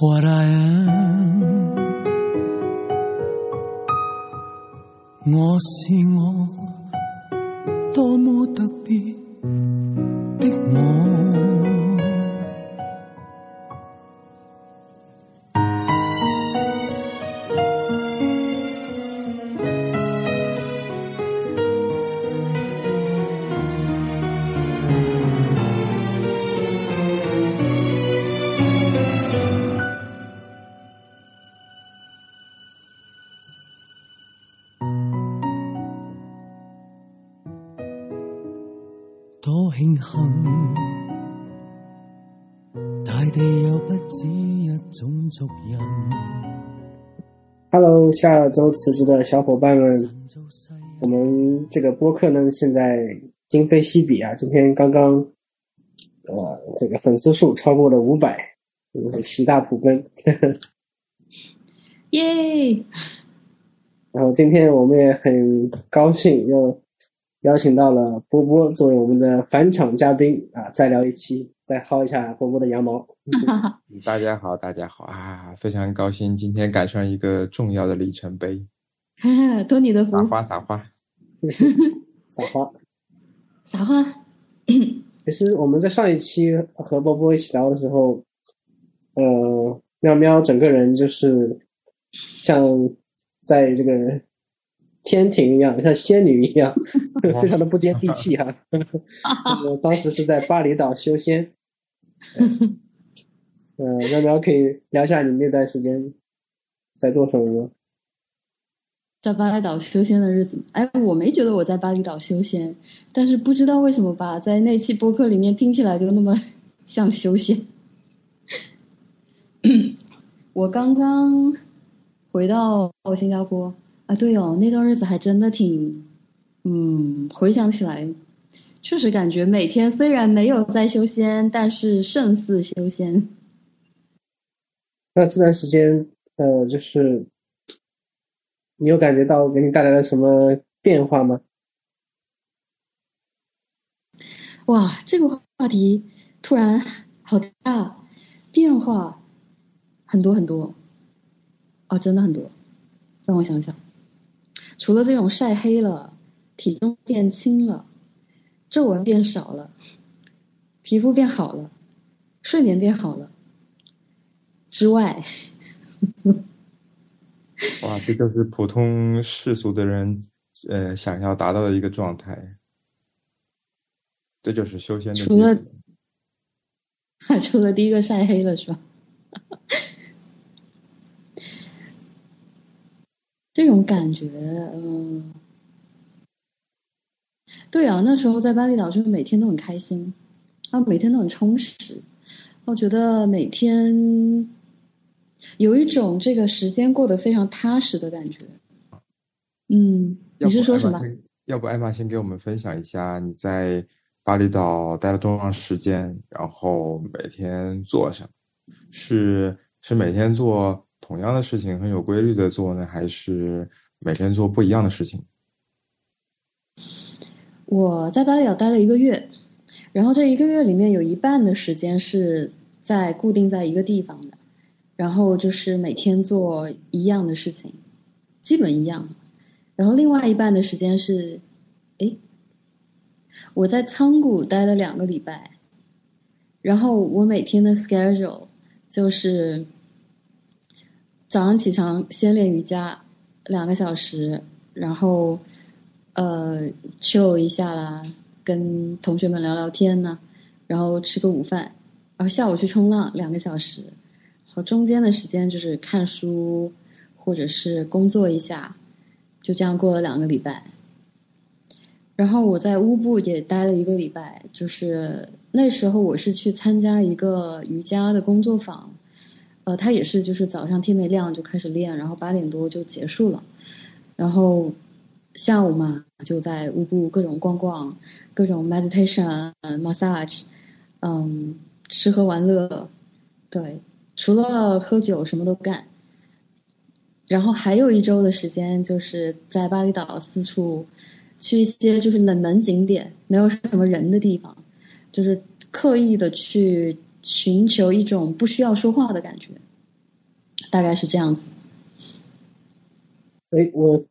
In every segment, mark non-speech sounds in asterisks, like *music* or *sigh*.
what I am。下周辞职的小伙伴们，我们这个播客呢，现在今非昔比啊，今天刚刚，呃，这个粉丝数超过了五百，真的是喜大普奔。*laughs* 耶！*laughs* 然后今天我们也很高兴又邀请到了波波作为我们的返场嘉宾啊，再聊一期，再薅一下波波的羊毛。*laughs* 大家好，大家好啊！非常高兴今天赶上一个重要的里程碑，*laughs* 托你的福，撒花撒花。撒花。撒花。*laughs* *clears throat* 其实我们在上一期和波波一起聊的时候，呃，喵喵整个人就是像在这个天庭一样，像仙女一样，非常的不接地气哈、我当时是在巴厘岛修仙。呃，*laughs* 喵喵可以聊一下你那段时间在做什么吗？在巴厘岛修仙的日子，哎，我没觉得我在巴厘岛修仙，但是不知道为什么吧，在那期播客里面听起来就那么像修仙。*coughs* 我刚刚回到新加坡啊，对哦，那段日子还真的挺，嗯，回想起来，确实感觉每天虽然没有在修仙，但是胜似修仙。那这段时间，呃，就是你有感觉到给你带来了什么变化吗？哇，这个话题突然好大，变化很多很多，哦，真的很多。让我想想，除了这种晒黑了、体重变轻了、皱纹变少了、皮肤变好了、睡眠变好了之外，哇，这就是普通世俗的人呃想要达到的一个状态。这就是修仙的除了 *laughs* 除了第一个晒黑了是吧？这种感觉，嗯，对啊，那时候在巴厘岛就是每天都很开心，啊，每天都很充实，我觉得每天有一种这个时间过得非常踏实的感觉。嗯，你是说什么？要不艾玛先给我们分享一下你在巴厘岛待了多长时间，然后每天做什么？是是每天做同样的事情，很有规律的做呢，还是每天做不一样的事情？我在巴厘岛待了一个月，然后这一个月里面有一半的时间是在固定在一个地方的，然后就是每天做一样的事情，基本一样。然后另外一半的时间是，诶，我在仓谷待了两个礼拜，然后我每天的 schedule 就是早上起床先练瑜伽两个小时，然后呃 chill 一下啦，跟同学们聊聊天呢，然后吃个午饭，然后下午去冲浪两个小时，然后中间的时间就是看书或者是工作一下，就这样过了两个礼拜。然后我在乌布也待了一个礼拜，就是那时候我是去参加一个瑜伽的工作坊，呃，他也是就是早上天没亮就开始练，然后八点多就结束了，然后下午嘛就在乌布各种逛逛，各种 meditation 嗯、massage，嗯，吃喝玩乐，对，除了喝酒什么都干。然后还有一周的时间，就是在巴厘岛四处去一些就是冷门景点，没有什么人的地方，就是刻意的去寻求一种不需要说话的感觉。大概是这样子。哎，我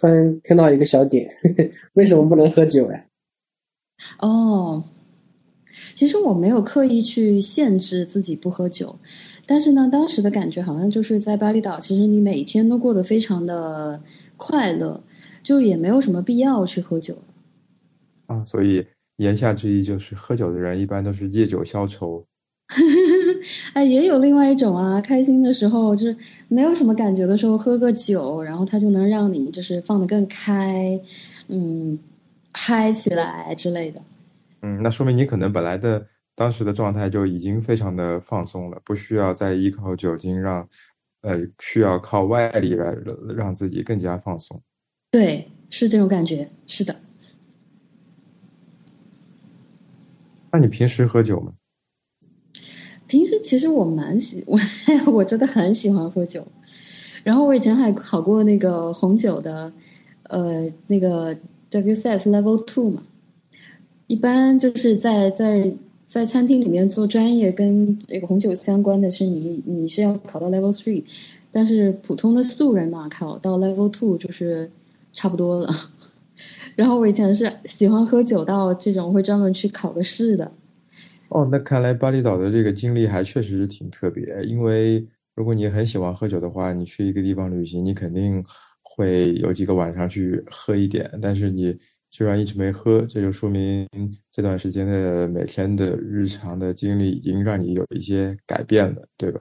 突然听到一个小点，*laughs* 为什么不能喝酒呀？哦，其实我没有刻意去限制自己不喝酒，但是呢，当时的感觉好像就是在巴厘岛，其实你每天都过得非常的快乐，就也没有什么必要去喝酒。啊，所以言下之意就是，喝酒的人一般都是借酒消愁。*laughs* 哎，也有另外一种啊，开心的时候就是没有什么感觉的时候，喝个酒，然后它就能让你就是放得更开，嗯，嗨起来之类的。嗯，那说明你可能本来的当时的状态就已经非常的放松了，不需要再依靠酒精让，呃，需要靠外力来让自己更加放松。对，是这种感觉，是的。那你平时喝酒吗？平时其实我蛮喜 *laughs* 我我真的很喜欢喝酒，然后我以前还考过那个红酒的，呃，那个 WSET Level Two 嘛。一般就是在在在餐厅里面做专业跟这个红酒相关的是你你是要考到 Level Three，但是普通的素人嘛，考到 Level Two 就是差不多了。*laughs* 然后我以前是喜欢喝酒到这种会专门去考个试的。哦，那看来巴厘岛的这个经历还确实是挺特别。因为如果你很喜欢喝酒的话，你去一个地方旅行，你肯定会有几个晚上去喝一点。但是你居然一直没喝，这就说明这段时间的每天的日常的经历已经让你有一些改变了，对吧？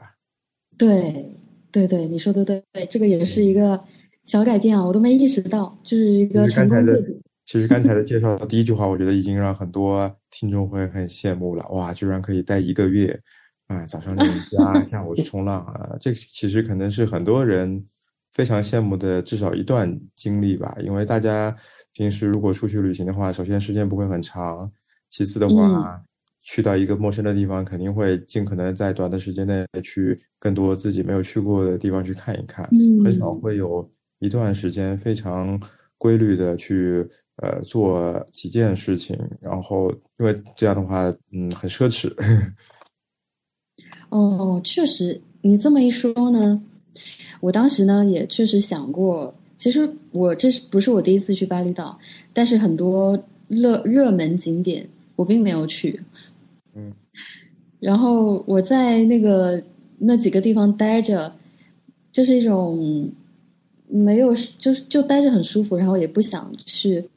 对，对对，你说的对，对，这个也是一个小改变啊，我都没意识到，就是一个成功借酒。其实刚才的介绍第一句话，我觉得已经让很多听众会很羡慕了。哇，居然可以待一个月，啊，早上练瑜伽，下午去冲浪啊，这其实可能是很多人非常羡慕的至少一段经历吧。因为大家平时如果出去旅行的话，首先时间不会很长，其次的话，去到一个陌生的地方，肯定会尽可能在短的时间内去更多自己没有去过的地方去看一看，嗯很少会有一段时间非常规律的去。呃，做几件事情，然后因为这样的话，嗯，很奢侈。*laughs* 哦，确实，你这么一说呢，我当时呢也确实想过，其实我这是不是我第一次去巴厘岛？但是很多热热门景点我并没有去。嗯，*laughs* 然后我在那个那几个地方待着，就是一种没有，就是就待着很舒服，然后也不想去。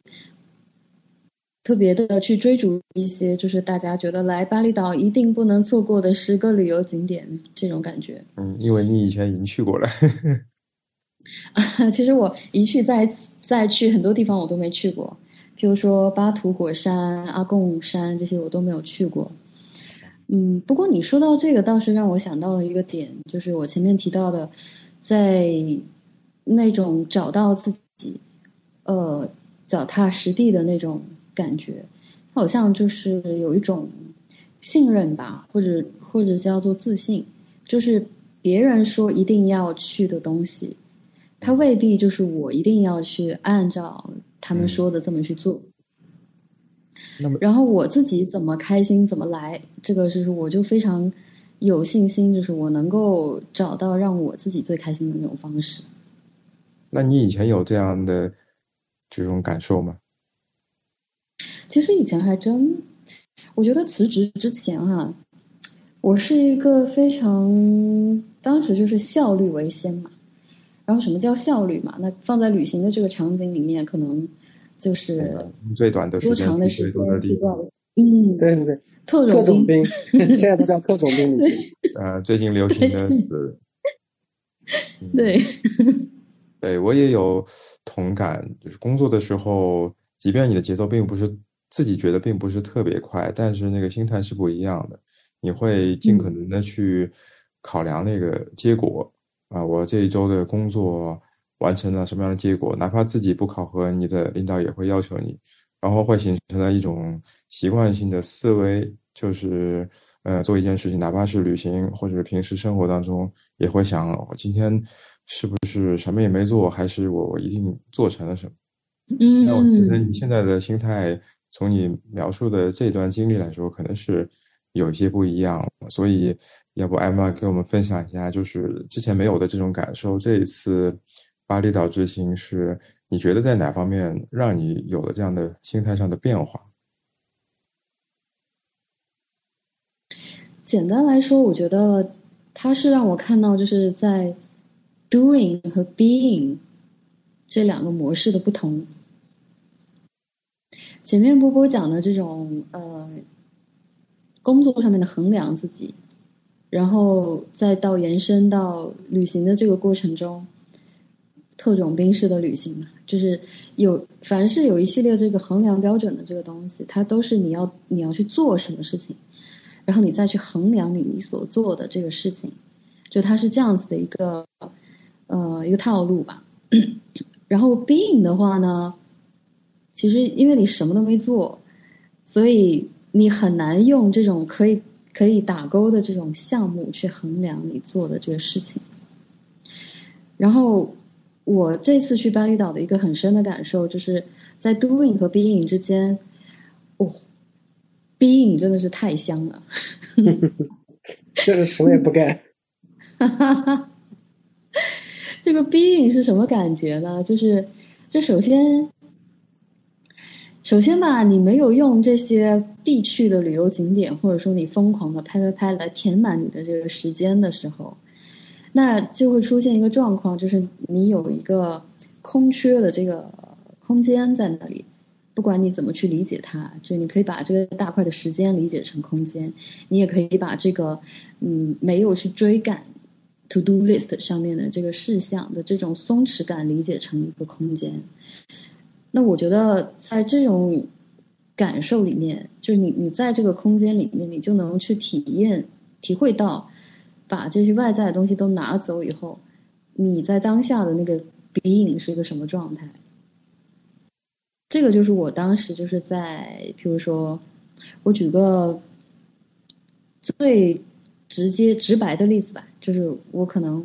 特别的去追逐一些，就是大家觉得来巴厘岛一定不能错过的十个旅游景点这种感觉。嗯，因为你以前已经去过了。*laughs* 其实我一去再再去很多地方我都没去过，譬如说巴图火山、阿贡山这些我都没有去过。嗯，不过你说到这个倒是让我想到了一个点，就是我前面提到的，在那种找到自己，呃，脚踏实地的那种。感觉好像就是有一种信任吧，或者或者叫做自信，就是别人说一定要去的东西，他未必就是我一定要去按照他们说的这么去做。那么，然后我自己怎么开心怎么来，这个就是我就非常有信心，就是我能够找到让我自己最开心的那种方式。那你以前有这样的这种感受吗？其实以前还真，我觉得辞职之前哈，我是一个非常当时就是效率为先嘛。然后什么叫效率嘛？那放在旅行的这个场景里面，可能就是最短的多长的时间嗯，对对对，特种兵，*laughs* 现在都叫特种兵旅行。*laughs* 呃，最近流行的词。*laughs* 对，对我也有同感，就是工作的时候，即便你的节奏并不是。自己觉得并不是特别快，但是那个心态是不一样的。你会尽可能的去考量那个结果啊，我这一周的工作完成了什么样的结果？哪怕自己不考核，你的领导也会要求你，然后会形成了一种习惯性的思维，就是呃，做一件事情，哪怕是旅行或者平时生活当中，也会想我今天是不是什么也没做，还是我我一定做成了什么？嗯，那我觉得你现在的心态。从你描述的这段经历来说，可能是有一些不一样，所以要不艾玛给我们分享一下，就是之前没有的这种感受，这一次巴厘岛之行是你觉得在哪方面让你有了这样的心态上的变化？简单来说，我觉得它是让我看到，就是在 doing 和 being 这两个模式的不同。前面波波讲的这种呃工作上面的衡量自己，然后再到延伸到旅行的这个过程中，特种兵式的旅行嘛，就是有凡是有一系列这个衡量标准的这个东西，它都是你要你要去做什么事情。然后你再去衡量你你所做的这个事情，就它是这样子的一个呃一个套路吧。*coughs* 然后 being 的话呢，其实因为你什么都没做，所以你很难用这种可以可以打勾的这种项目去衡量你做的这个事情。然后我这次去巴厘岛的一个很深的感受，就是在 doing 和 being 之间，哦。being 真的是太香了，*laughs* *laughs* 这是什么也不干。*laughs* 这个 being 是什么感觉呢？就是，就首先，首先吧，你没有用这些必去的旅游景点，或者说你疯狂的拍拍拍来填满你的这个时间的时候，那就会出现一个状况，就是你有一个空缺的这个空间在那里。不管你怎么去理解它，就你可以把这个大块的时间理解成空间，你也可以把这个嗯没有去追赶 to do list 上面的这个事项的这种松弛感理解成一个空间。那我觉得在这种感受里面，就是你你在这个空间里面，你就能去体验体会到，把这些外在的东西都拿走以后，你在当下的那个 being 是一个什么状态。这个就是我当时就是在，比如说，我举个最直接直白的例子吧，就是我可能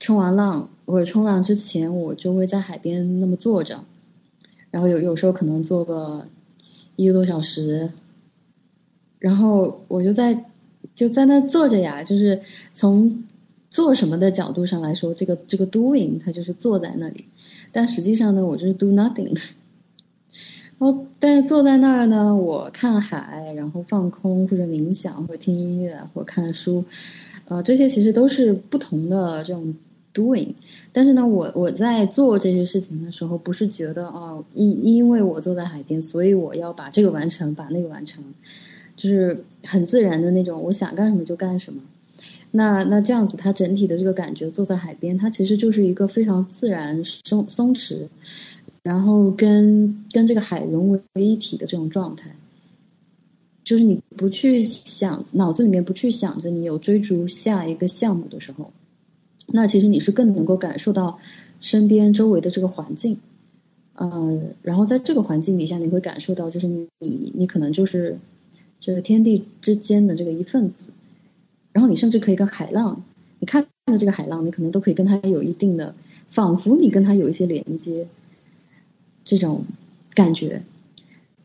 冲完浪或者冲浪之前，我就会在海边那么坐着，然后有有时候可能坐个一个多小时，然后我就在就在那坐着呀，就是从做什么的角度上来说，这个这个 doing 它就是坐在那里，但实际上呢，我就是 do nothing。*laughs* 哦，但是坐在那儿呢，我看海，然后放空或者冥想，或者听音乐，或者看书，呃，这些其实都是不同的这种 doing。但是呢，我我在做这些事情的时候，不是觉得哦，因因为我坐在海边，所以我要把这个完成，把那个完成，就是很自然的那种，我想干什么就干什么。那那这样子，它整体的这个感觉，坐在海边，它其实就是一个非常自然、松松弛。然后跟跟这个海融为一体的这种状态，就是你不去想脑子里面不去想着你有追逐下一个项目的时候，那其实你是更能够感受到身边周围的这个环境，呃，然后在这个环境底下，你会感受到就是你你你可能就是这个天地之间的这个一份子，然后你甚至可以跟海浪，你看的这个海浪，你可能都可以跟它有一定的，仿佛你跟它有一些连接。这种感觉，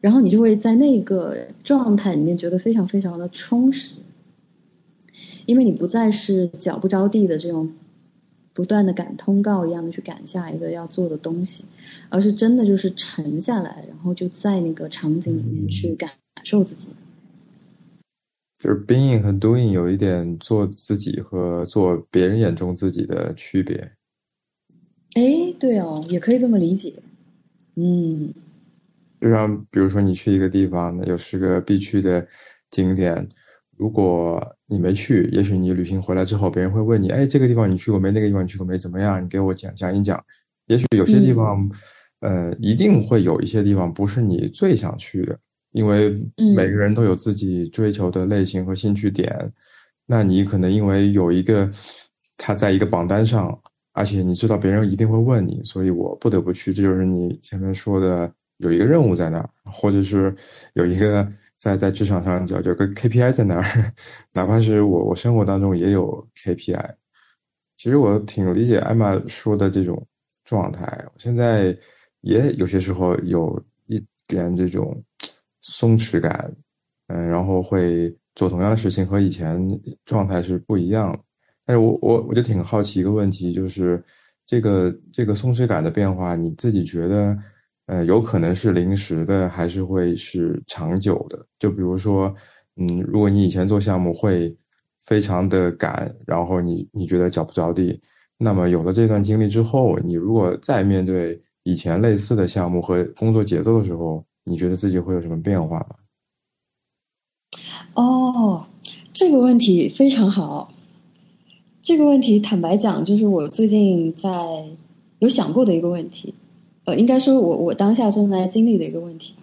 然后你就会在那个状态里面觉得非常非常的充实，因为你不再是脚不着地的这种不断的赶通告一样的去赶下一个要做的东西，而是真的就是沉下来，然后就在那个场景里面去感受自己。就是 being 和 doing 有一点做自己和做别人眼中自己的区别。哎，对哦，也可以这么理解。嗯，就像比如说你去一个地方，有十个必去的景点，如果你没去，也许你旅行回来之后，别人会问你，哎，这个地方你去过没？那个地方你去过没？怎么样？你给我讲讲一讲。也许有些地方，呃，一定会有一些地方不是你最想去的，因为每个人都有自己追求的类型和兴趣点。那你可能因为有一个他在一个榜单上。而且你知道别人一定会问你，所以我不得不去。这就是你前面说的有一个任务在那儿，或者是有一个在在职场上叫有个 KPI 在那儿，*laughs* 哪怕是我我生活当中也有 KPI。其实我挺理解艾玛说的这种状态。我现在也有些时候有一点这种松弛感，嗯，然后会做同样的事情，和以前状态是不一样。但是我我我就挺好奇一个问题，就是这个这个松弛感的变化，你自己觉得，呃，有可能是临时的，还是会是长久的？就比如说，嗯，如果你以前做项目会非常的赶，然后你你觉得脚不着地，那么有了这段经历之后，你如果再面对以前类似的项目和工作节奏的时候，你觉得自己会有什么变化吗？哦，这个问题非常好。这个问题坦白讲，就是我最近在有想过的一个问题。呃，应该说我我当下正在经历的一个问题。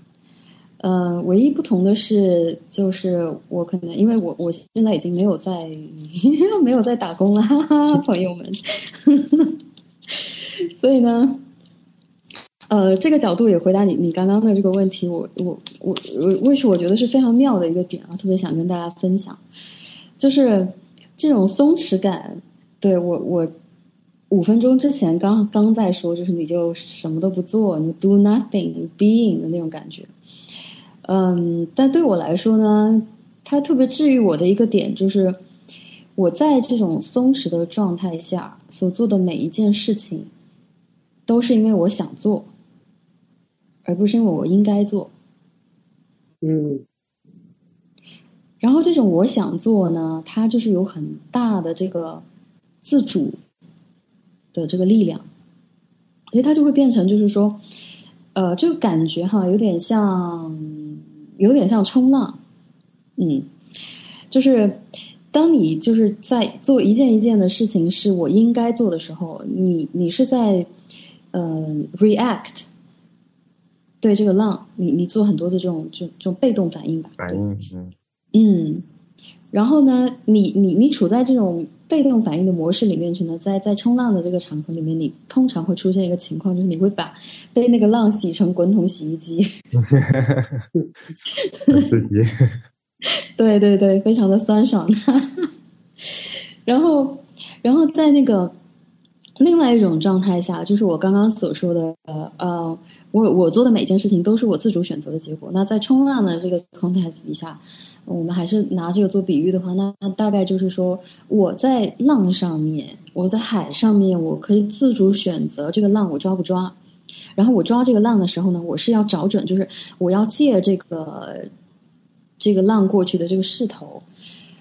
呃，唯一不同的是，就是我可能因为我我现在已经没有在 *laughs* 没有在打工了，哈哈，朋友们。*laughs* 所以呢，呃，这个角度也回答你你刚刚的这个问题。我我我我，为什么我觉得是非常妙的一个点啊？特别想跟大家分享，就是这种松弛感。对我我五分钟之前刚刚在说，就是你就什么都不做，你 do nothing being 的那种感觉。嗯，但对我来说呢，它特别治愈我的一个点就是，我在这种松弛的状态下所做的每一件事情，都是因为我想做，而不是因为我应该做。嗯，然后这种我想做呢，它就是有很大的这个自主的这个力量，所以它就会变成就是说，呃，这个感觉哈，有点像。有点像冲浪，嗯，就是当你就是在做一件一件的事情是我应该做的时候，你你是在呃 react 对这个浪，你你做很多的这种这这种被动反应吧，反应是。嗯，然后呢，你你你处在这种被动反应的模式里面去呢，在在冲浪的这个场合里面，你通常会出现一个情况，就是你会把被那个浪洗成滚筒洗衣机。*laughs* 很刺激，对对对，非常的酸爽。*laughs* 然后，然后在那个另外一种状态下，就是我刚刚所说的，呃呃，我我做的每件事情都是我自主选择的结果。那在冲浪的这个 context 底下，我们还是拿这个做比喻的话，那那大概就是说，我在浪上面，我在海上面，我可以自主选择这个浪我抓不抓。然后我抓这个浪的时候呢，我是要找准，就是我要借这个这个浪过去的这个势头，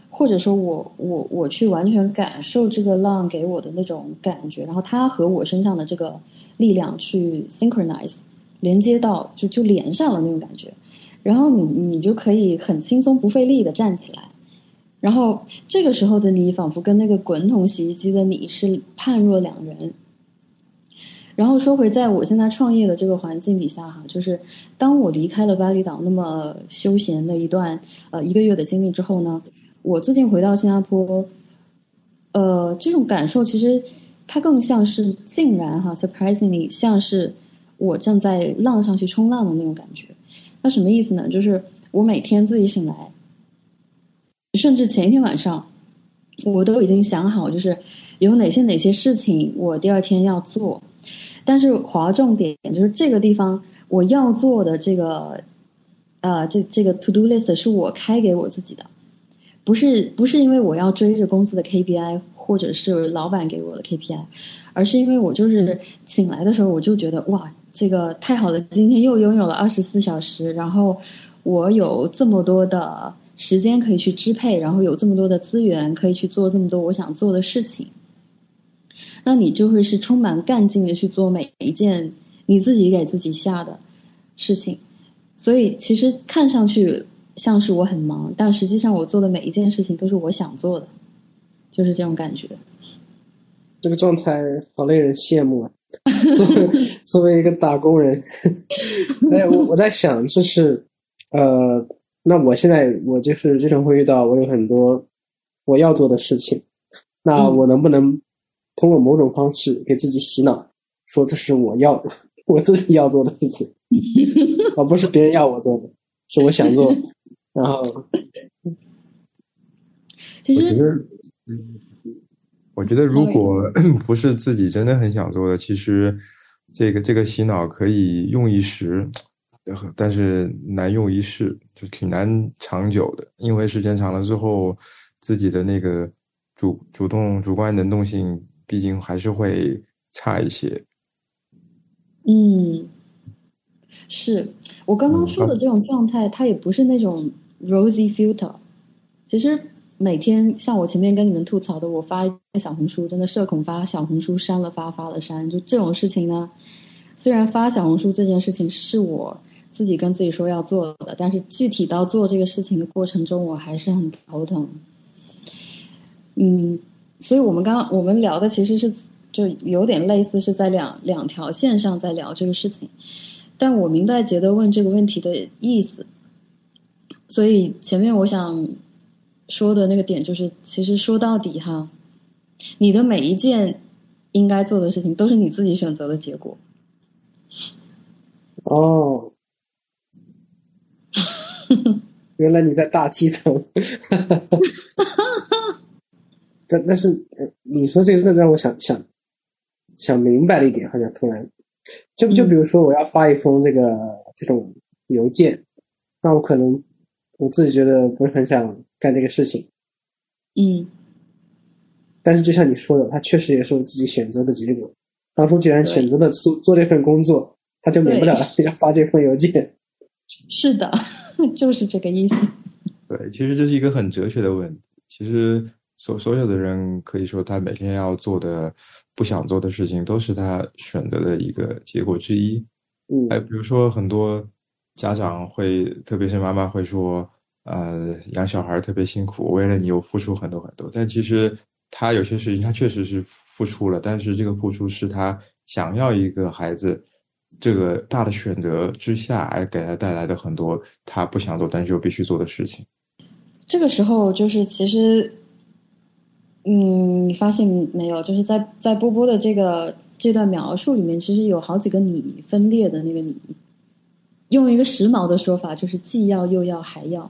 或者说我我我去完全感受这个浪给我的那种感觉，然后它和我身上的这个力量去 synchronize 连接到就就连上了那种感觉，然后你你就可以很轻松不费力的站起来，然后这个时候的你仿佛跟那个滚筒洗衣机的你是判若两人。然后说回，在我现在创业的这个环境底下，哈，就是当我离开了巴厘岛那么休闲的一段呃一个月的经历之后呢，我最近回到新加坡，呃，这种感受其实它更像是竟然哈，surprisingly 像是我正在浪上去冲浪的那种感觉。那什么意思呢？就是我每天自己醒来，甚至前一天晚上，我都已经想好，就是有哪些哪些事情我第二天要做。但是划重点就是这个地方我要做的这个，呃，这这个 to do list 是我开给我自己的，不是不是因为我要追着公司的 KPI 或者是老板给我的 KPI，而是因为我就是醒来的时候我就觉得哇，这个太好了，今天又拥有了二十四小时，然后我有这么多的时间可以去支配，然后有这么多的资源可以去做这么多我想做的事情。那你就会是充满干劲的去做每一件你自己给自己下的事情，所以其实看上去像是我很忙，但实际上我做的每一件事情都是我想做的，就是这种感觉。这个状态好令人羡慕啊！*laughs* 作为作为一个打工人，*laughs* 哎，我我在想，就是呃，那我现在我就是经常会遇到我有很多我要做的事情，那我能不能？通过某种方式给自己洗脑，说这是我要 *laughs* 我自己要做的事情，而不是别人要我做的，是我想做。然后，其实，我觉得如果 *clears throat* 不是自己真的很想做的，其实这个这个洗脑可以用一时，呃但是难用一世，就挺难长久的，因为时间长了之后，自己的那个主主动主观能动性，毕竟还是会差一些。嗯，是我刚刚嗯说的这种状态，它也不是那种 rosy filter。其实每天像我前面跟你们吐槽的，我发一个小红书，真的社恐发小红书删了发，发了删，就这种事情呢。虽然发小红书这件事情是我自己跟自己说要做的，但是具体到做这个事情的过程中，我还是很头疼。嗯，所以我们刚刚我们聊的其实是就有点类似是在两两条线上在聊这个事情，但我明白杰德问这个问题的意思，所以前面我想说的那个点就是，其实说到底哈，你的每一件应该做的事情都是你自己选择的结果。哦，*laughs* 原来你在大气层。*laughs* 但但是，呃你说这个真的让我想想想明白了一点，好像突然，就就比如说我要发一封这个这种邮件，那我可能我自己觉得不是很想干这个事情，嗯但是就像你说的，他确实也是我自己选择的结果。当初既然选择了做做这份工作，他就免不了 *laughs* 要发这份邮件。是的，*laughs* 就是这个意思。对，其实这是一个很哲学的问题。其实所所有的人可以说，他每天要做的、不想做的事情，都是他选择的一个结果之一。嗯哎，比如说很多家长会，特别是妈妈会说，呃，养小孩特别辛苦，为了你我付出很多很多。但其实他有些事情他确实是付出了，但是这个付出是他想要一个孩子这个大的选择之下，而给他带来的很多他不想做但是又必须做的事情。这个时候就是其实，嗯，你发现没有？就是在在波波的这个这段描述里面，其实有好几个你分裂的那个你。用一个时髦的说法，就是既要又要还要。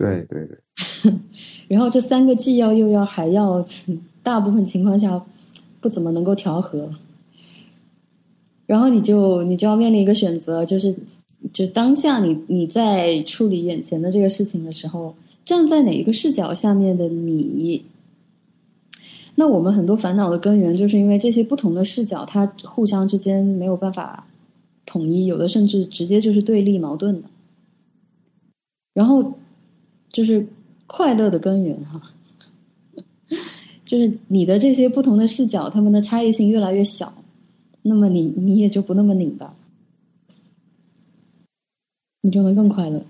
对对对，*laughs* 然后这三个既要又要还要，大部分情况下不怎么能够调和。然后你就你就要面临一个选择，就是就当下你你在处理眼前的这个事情的时候，站在哪一个视角下面的你，那我们很多烦恼的根源，就是因为这些不同的视角，它互相之间没有办法统一，有的甚至直接就是对立矛盾的。然后就是快乐的根源哈，就是你的这些不同的视角，他们的差异性越来越小，那么你你也就不那么拧巴，你就能更快乐。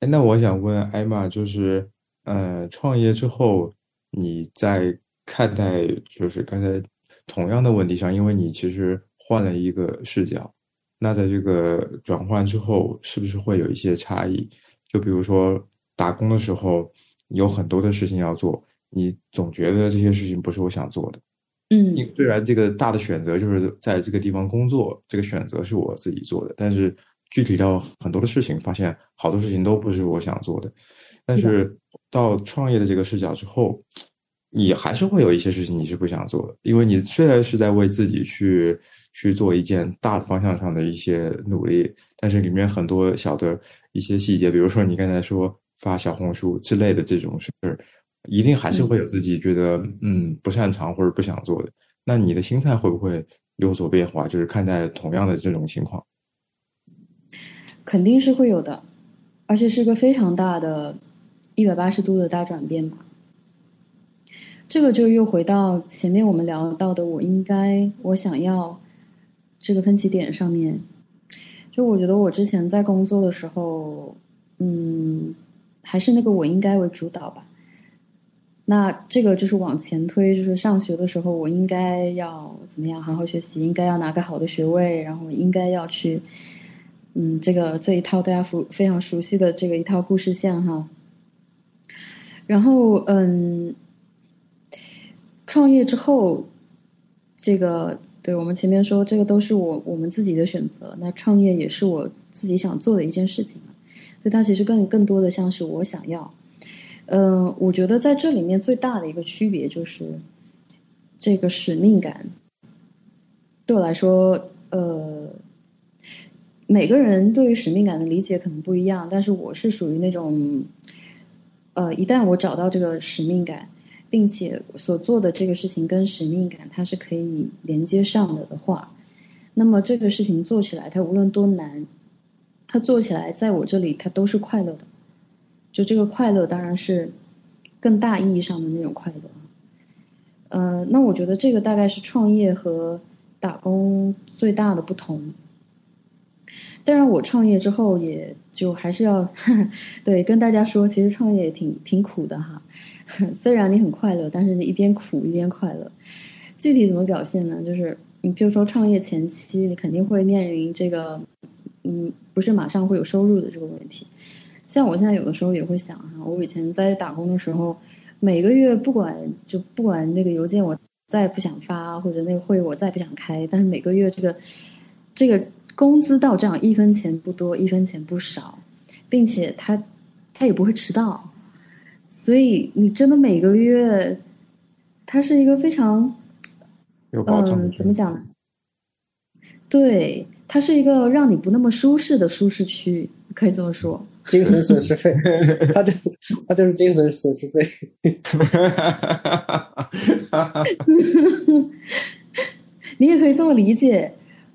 哎，那我想问艾玛，就是呃，创业之后，你在看待就是刚才同样的问题上，因为你其实换了一个视角，那在这个转换之后，是不是会有一些差异？就比如说打工的时候，有很多的事情要做，你总觉得这些事情不是我想做的。嗯你虽然这个大的选择就是在这个地方工作，这个选择是我自己做的，但是具体到很多的事情，发现好多事情都不是我想做的。但是到创业的这个视角之后，你还是会有一些事情你是不想做的，因为你虽然是在为自己去去做一件大的方向上的一些努力，但是里面很多小的一些细节，比如说你刚才说发小红书之类的这种事儿，一定还是会有自己觉得嗯不擅长或者不想做的。那你的心态会不会有所变化？就是看待同样的这种情况。肯定是会有的，而且是个非常大的一百八十度的大转变吧。这个就又回到前面我们聊到的，我应该，我想要这个分歧点上面。就我觉得我之前在工作的时候，嗯，还是那个我应该为主导吧。那这个就是往前推，就是上学的时候，我应该要怎么样好好学习，应该要拿个好的学位，然后应该要去。嗯，这个这一套大家熟非常熟悉的这个一套故事线哈。然后嗯，创业之后，这个对我们前面说，这个都是我我们自己的选择。那创业也是我自己想做的一件事情，所以它其实更更多的像是我想要。嗯，我觉得在这里面最大的一个区别就是这个使命感。对我来说，呃。每个人对于使命感的理解可能不一样，但是我是属于那种，呃，一旦我找到这个使命感，并且所做的这个事情跟使命感它是可以连接上的的话，那么这个事情做起来，它无论多难，它做起来在我这里它都是快乐的。就这个快乐当然是更大意义上的那种快乐。呃，那我觉得这个大概是创业和打工最大的不同。当然，我创业之后也就还是要 *laughs* 对跟大家说，其实创业也挺挺苦的哈。虽然你很快乐，但是你一边苦一边快乐。具体怎么表现呢？就是你比如说创业前期，你肯定会面临这个，嗯，不是马上会有收入的这个问题。像我现在有的时候也会想哈，我以前在打工的时候，每个月不管就不管那个邮件我再也不想发，或者那个会我再也不想开，但是每个月这个这个。工资到账一分钱不多，一分钱不少，并且他他也不会迟到，所以你真的每个月，它是一个非常嗯，怎么讲呢？对，它是一个让你不那么舒适的舒适区，可以这么说。精神损失费，*laughs* 他就他就是精神损失费。*laughs* 你也可以这么理解。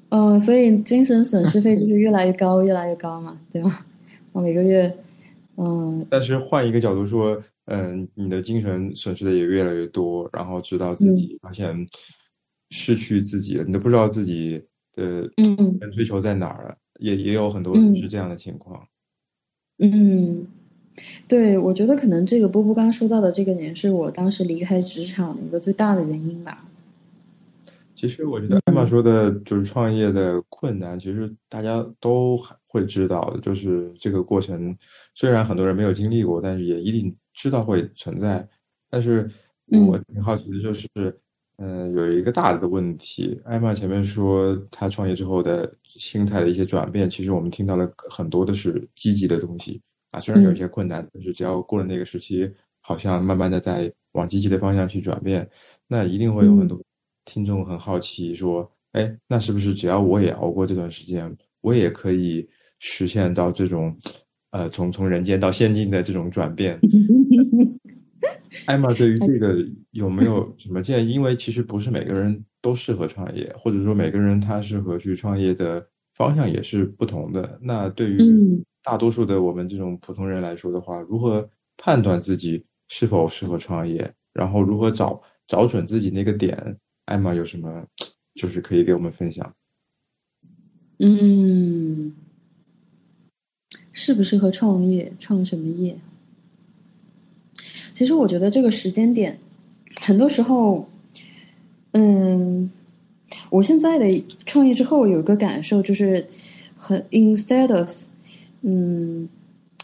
嗯，所以精神损失费就是越来越高，越来越高嘛，对吧？我每个月，嗯。但是换一个角度说，嗯，你的精神损失的也越来越多，然后直到自己发现失去自己了，你都不知道自己的嗯追求在哪儿了，也也有很多是这样的情况。嗯，对，我觉得可能这个波波刚刚说到的这个点，是我当时离开职场的一个最大的原因吧。其实我觉得艾玛说的就是创业的困难，其实大家都会知道的。就是这个过程，虽然很多人没有经历过，但是也一定知道会存在。但是我挺好奇的就是，嗯，有一个大的问题。艾玛前面说她创业之后的心态的一些转变，其实我们听到了很多的是积极的东西啊。虽然有一些困难，但是只要过了那个时期，好像慢慢的在往积极的方向去转变，那一定会有很多。听众很好奇，说：“哎，那是不是只要我也熬过这段时间，我也可以实现到这种，呃，从从人间到仙境的这种转变？” *laughs* 艾玛对于这个有没有什么建议？因为其实不是每个人都适合创业，或者说每个人他适合去创业的方向也是不同的。那对于大多数的我们这种普通人来说的话，如何判断自己是否适合创业？然后如何找找准自己那个点？艾玛有什么就是可以给我们分享？嗯，适不适合创业？创什么业？其实我觉得这个时间点，很多时候，嗯，我现在的创业之后有一个感受，就是很 instead of，嗯，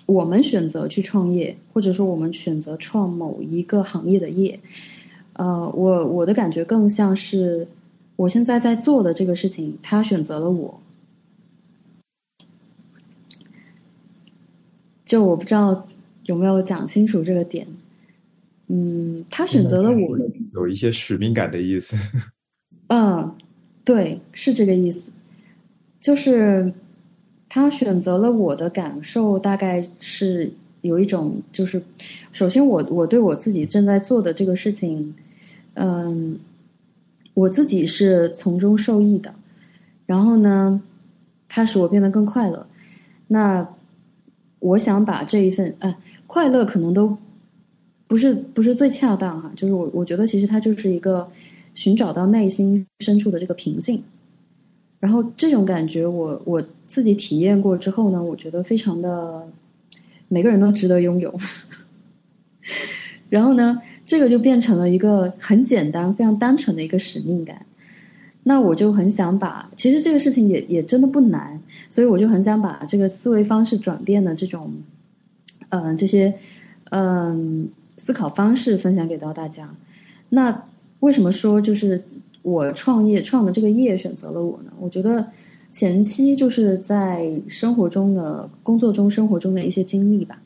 我们选择去创业，或者说我们选择创某一个行业的业。呃，我我的感觉更像是我现在在做的这个事情，他选择了我。就我不知道有没有讲清楚这个点。嗯，他选择了我，有一些使命感的意思。*laughs* 嗯，对，是这个意思。就是他选择了我的感受，大概是有一种，就是首先我我对我自己正在做的这个事情。嗯，我自己是从中受益的，然后呢，它使我变得更快乐。那我想把这一份，哎，快乐可能都不是不是最恰当哈，就是我我觉得其实它就是一个寻找到内心深处的这个平静。然后这种感觉，我我自己体验过之后呢，我觉得非常的每个人都值得拥有。*laughs* 然后呢？这个就变成了一个很简单、非常单纯的一个使命感。那我就很想把，其实这个事情也也真的不难，所以我就很想把这个思维方式转变的这种，嗯，这些嗯思考方式分享给到大家。那为什么说就是我创业创的这个业选择了我呢？我觉得前期就是在生活中的、工作中、生活中的一些经历吧。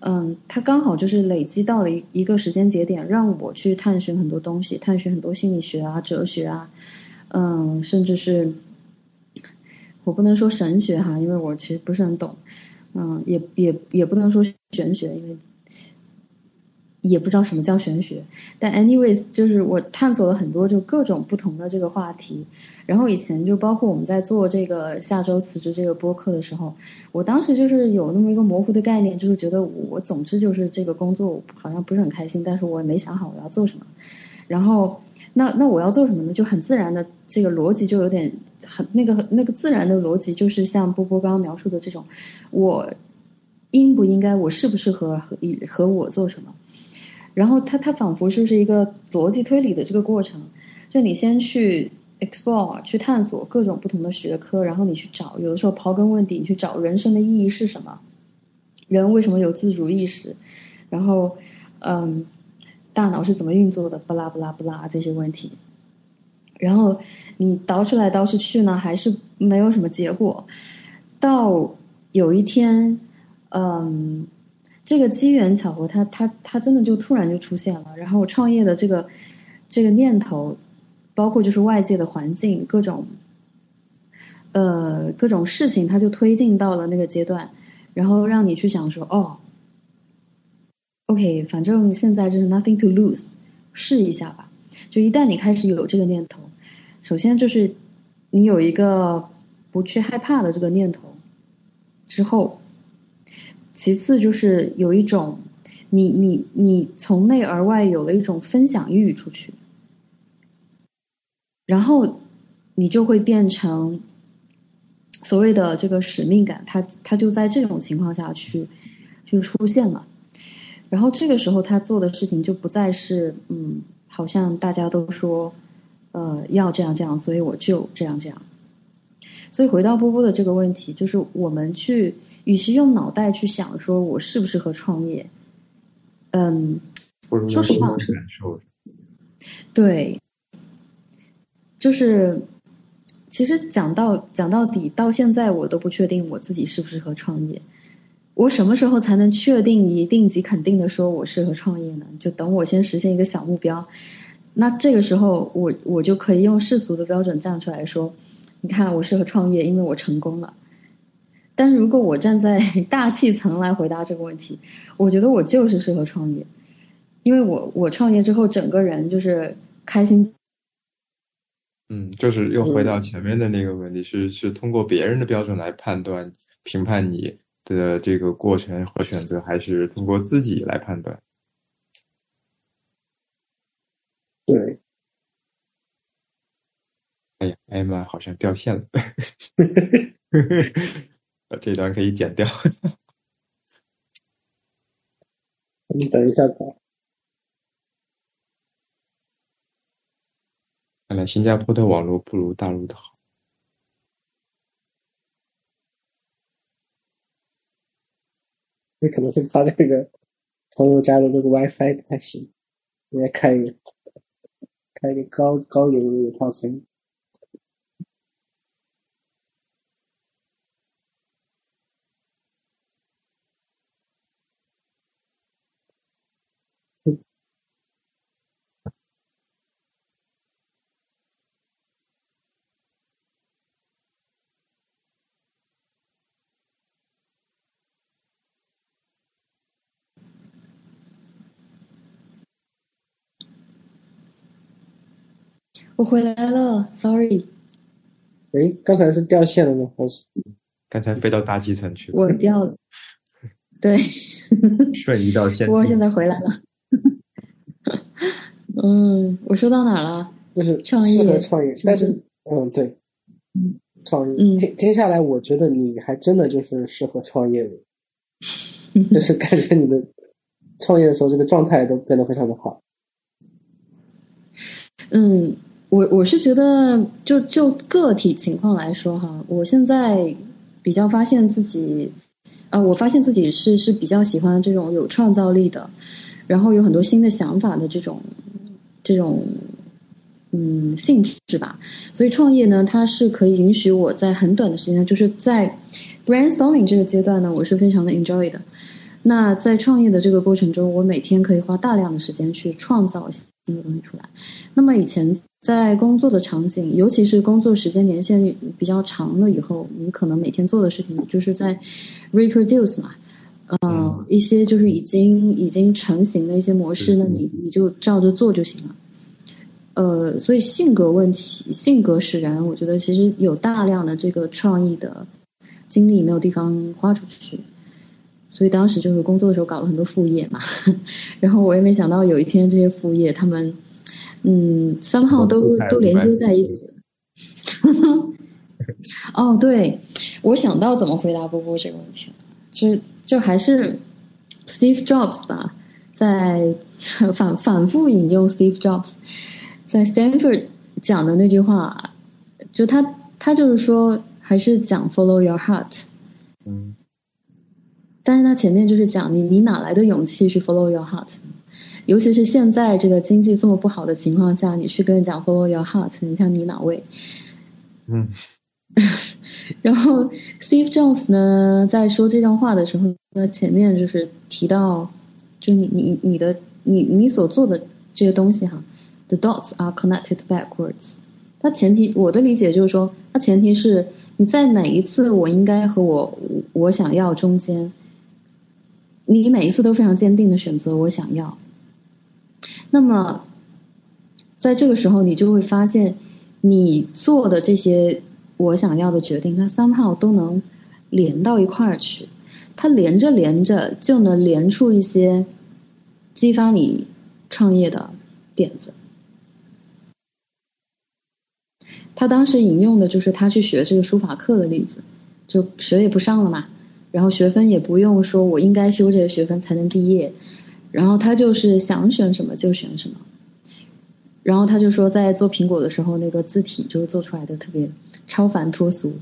嗯，它刚好就是累积到了一一个时间节点，让我去探寻很多东西，探寻很多心理学啊、哲学啊，嗯，甚至是我不能说神学哈，因为我其实不是很懂，嗯，也也也不能说玄学，因为也不知道什么叫玄学。但 anyways，就是我探索了很多就各种不同的这个话题。然后以前就包括我们在做这个下周辞职这个播客的时候，我当时就是有那么一个模糊的概念，就是觉得我总之就是这个工作好像不是很开心，但是我也没想好我要做什么。然后那那我要做什么呢？就很自然的这个逻辑就有点很那个那个自然的逻辑，就是像波波刚刚描述的这种，我应不应该，我适不适合和和我做什么？然后它它仿佛就是一个逻辑推理的这个过程，就你先去 explore 去探索各种不同的学科，然后你去找，有的时候刨根问底，你去找人生的意义是什么，人为什么有自主意识，然后嗯。大脑是怎么运作的？不拉不拉不拉这些问题，然后你倒饬来倒饬去呢，还是没有什么结果。到有一天，嗯，这个机缘巧合，它它它真的就突然就出现了。然后我创业的这个这个念头，包括就是外界的环境，各种呃各种事情，它就推进到了那个阶段，然后让你去想说，哦。OK，反正现在就是 nothing to lose，试一下吧。就一旦你开始有这个念头，首先就是你有一个不去害怕的这个念头之后，其次就是有一种你你你从内而外有了一种分享欲出去，然后你就会变成所谓的这个使命感，它它就在这种情况下去就出现了。然后这个时候，他做的事情就不再是嗯，好像大家都说，呃，要这样这样，所以我就这样这样。所以回到波波的这个问题，就是我们去，与其用脑袋去想说我适不适合创业，嗯，说实话，对，就是其实讲到讲到底，到现在我都不确定我自己适不适合创业。我什么时候才能确定、一定及肯定的说我适合创业呢？就等我先实现一个小目标，那这个时候我我就可以用世俗的标准站出来说，你看我适合创业，因为我成功了。但是如果我站在大气层来回答这个问题，我觉得我就是适合创业，因为我我创业之后整个人就是开心。嗯，就是又回到前面的那个问题，是是通过别人的标准来判断、评判你。的这个过程和选择，还是通过自己来判断。对。哎呀，艾玛好像掉线了，*laughs* 这段可以剪掉。你等一下吧。看来新加坡的网络不如大陆的好。那可能是他这个朋友家的这个 WiFi 不太行，应该开一个开一个高高流的套餐。我回来了，Sorry。哎，刚才是掉线了吗？还是刚才飞到大气层去了？我掉了。对，*laughs* 瞬移到线。我现在回来了。嗯，我说到哪了？就是创业，创业。但是，嗯，对，创业。嗯，听听下来，我觉得你还真的就是适合创业的，*laughs* 就是感觉你的创业的时候，这个状态都变得非常的好。嗯。我我是觉得，就就个体情况来说哈，我现在比较发现自己，呃，我发现自己是是比较喜欢这种有创造力的，然后有很多新的想法的这种这种嗯性质吧。所以创业呢，它是可以允许我在很短的时间，就是在 brainstorming 这个阶段呢，我是非常的 enjoy 的。那在创业的这个过程中，我每天可以花大量的时间去创造新的东西出来。那么以前。在工作的场景，尤其是工作时间年限比较长了以后，你可能每天做的事情就是在 reproduce 嘛，呃，一些就是已经已经成型的一些模式，那你你就照着做就行了。呃，所以性格问题，性格使然，我觉得其实有大量的这个创意的精力没有地方花出去，所以当时就是工作的时候搞了很多副业嘛，*laughs* 然后我也没想到有一天这些副业他们，嗯，三号都都连接在一起。*laughs* 哦，对，我想到怎么回答波波这个问题了，就就还是 Steve Jobs 吧，在反 *laughs* 反复引用 Steve Jobs。在 Stanford 讲的那句话，就他他就是说，还是讲 Follow your heart。嗯。但是他前面就是讲你你哪来的勇气去 Follow your heart？尤其是现在这个经济这么不好的情况下，你去跟人讲 Follow your heart，你像你哪位？嗯。*laughs* 然后 Steve Jobs 呢，在说这段话的时候，那前面就是提到，就你你你的你你所做的这些东西哈。The dots are connected backwards。它前提，我的理解就是说，它前提是你在每一次我应该和我我想要中间，你每一次都非常坚定的选择我想要。那么，在这个时候，你就会发现，你做的这些我想要的决定，它 somehow 都能连到一块儿去。它连着连着，就能连出一些激发你创业的点子。他当时引用的就是他去学这个书法课的例子，就学也不上了嘛，然后学分也不用说，我应该修这个学分才能毕业，然后他就是想选什么就选什么，然后他就说，在做苹果的时候，那个字体就是做出来的特别超凡脱俗，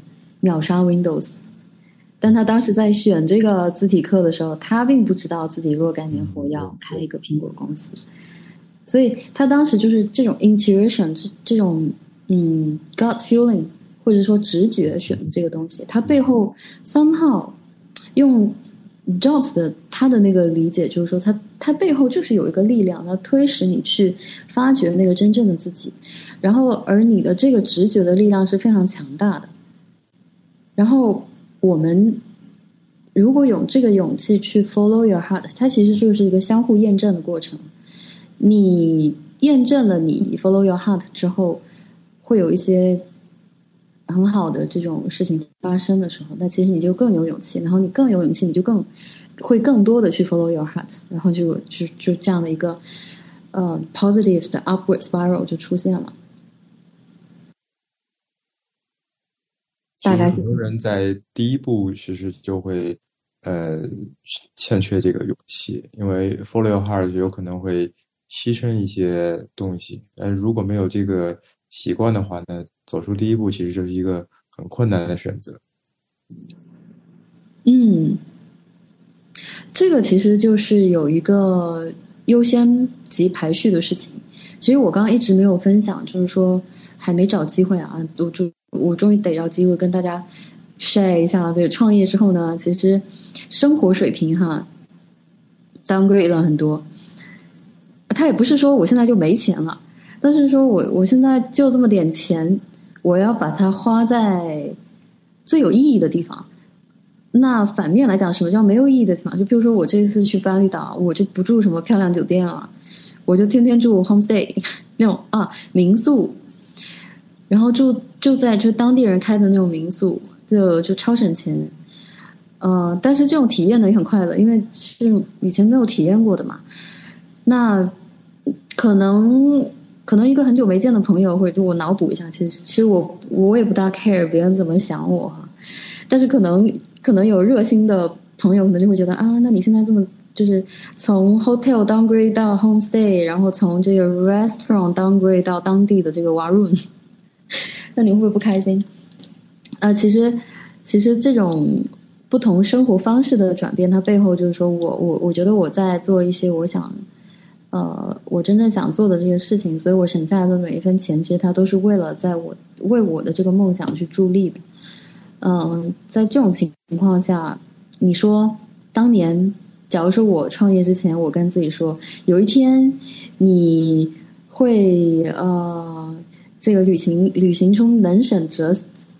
秒杀 Windows，但他当时在选这个字体课的时候，他并不知道自己若干年后要开一个苹果公司，所以他当时就是这种 intuition 这这种。嗯，gut feeling，或者说直觉选的这个东西，他背后 somehow 用 Jobs 的他的那个理解，就是说，他他背后就是有一个力量，它推使你去发掘那个真正的自己，然后而你的这个直觉的力量是非常强大的。然后我们如果有这个勇气去 follow your heart，它其实就是一个相互验证的过程。你验证了你 follow your heart 之后。会有一些很好的这种事情发生的时候，那其实你就更有勇气，然后你更有勇气，你就更会更多的去 follow your heart，然后就就就这样的一个呃 positive 的 upward spiral 就出现了。大概很多人在第一步其实就会呃欠缺这个勇气，因为 follow your heart 有可能会牺牲一些东西，呃，如果没有这个。习惯的话呢，走出第一步其实就是一个很困难的选择。嗯，这个其实就是有一个优先级排序的事情。其实我刚刚一直没有分享，就是说还没找机会啊，我终我终于逮着机会跟大家 share 一下这个创业之后呢，其实生活水平哈 downgrade 了很多。他也不是说我现在就没钱了。但是说，我我现在就这么点钱，我要把它花在最有意义的地方。那反面来讲，什么叫没有意义的地方？就比如说，我这次去巴厘岛，我就不住什么漂亮酒店了，我就天天住 homestay *laughs* 那种啊民宿，然后住住在就当地人开的那种民宿，就就超省钱。呃，但是这种体验呢也很快乐，因为是以前没有体验过的嘛。那可能。可能一个很久没见的朋友，或者我脑补一下，其实其实我我也不大 care 别人怎么想我哈，但是可能可能有热心的朋友，可能就会觉得啊，那你现在这么就是从 hotel downgrade 到 homestay，然后从这个 restaurant downgrade 到当地的这个 war *laughs* room，那你会不会不开心？呃，其实其实这种不同生活方式的转变，它背后就是说我我我觉得我在做一些我想。呃，我真正想做的这些事情，所以我省下来的每一分钱，其实它都是为了在我为我的这个梦想去助力的。嗯，在这种情况下，你说当年，假如说我创业之前，我跟自己说，有一天你会呃这个旅行旅行中能省则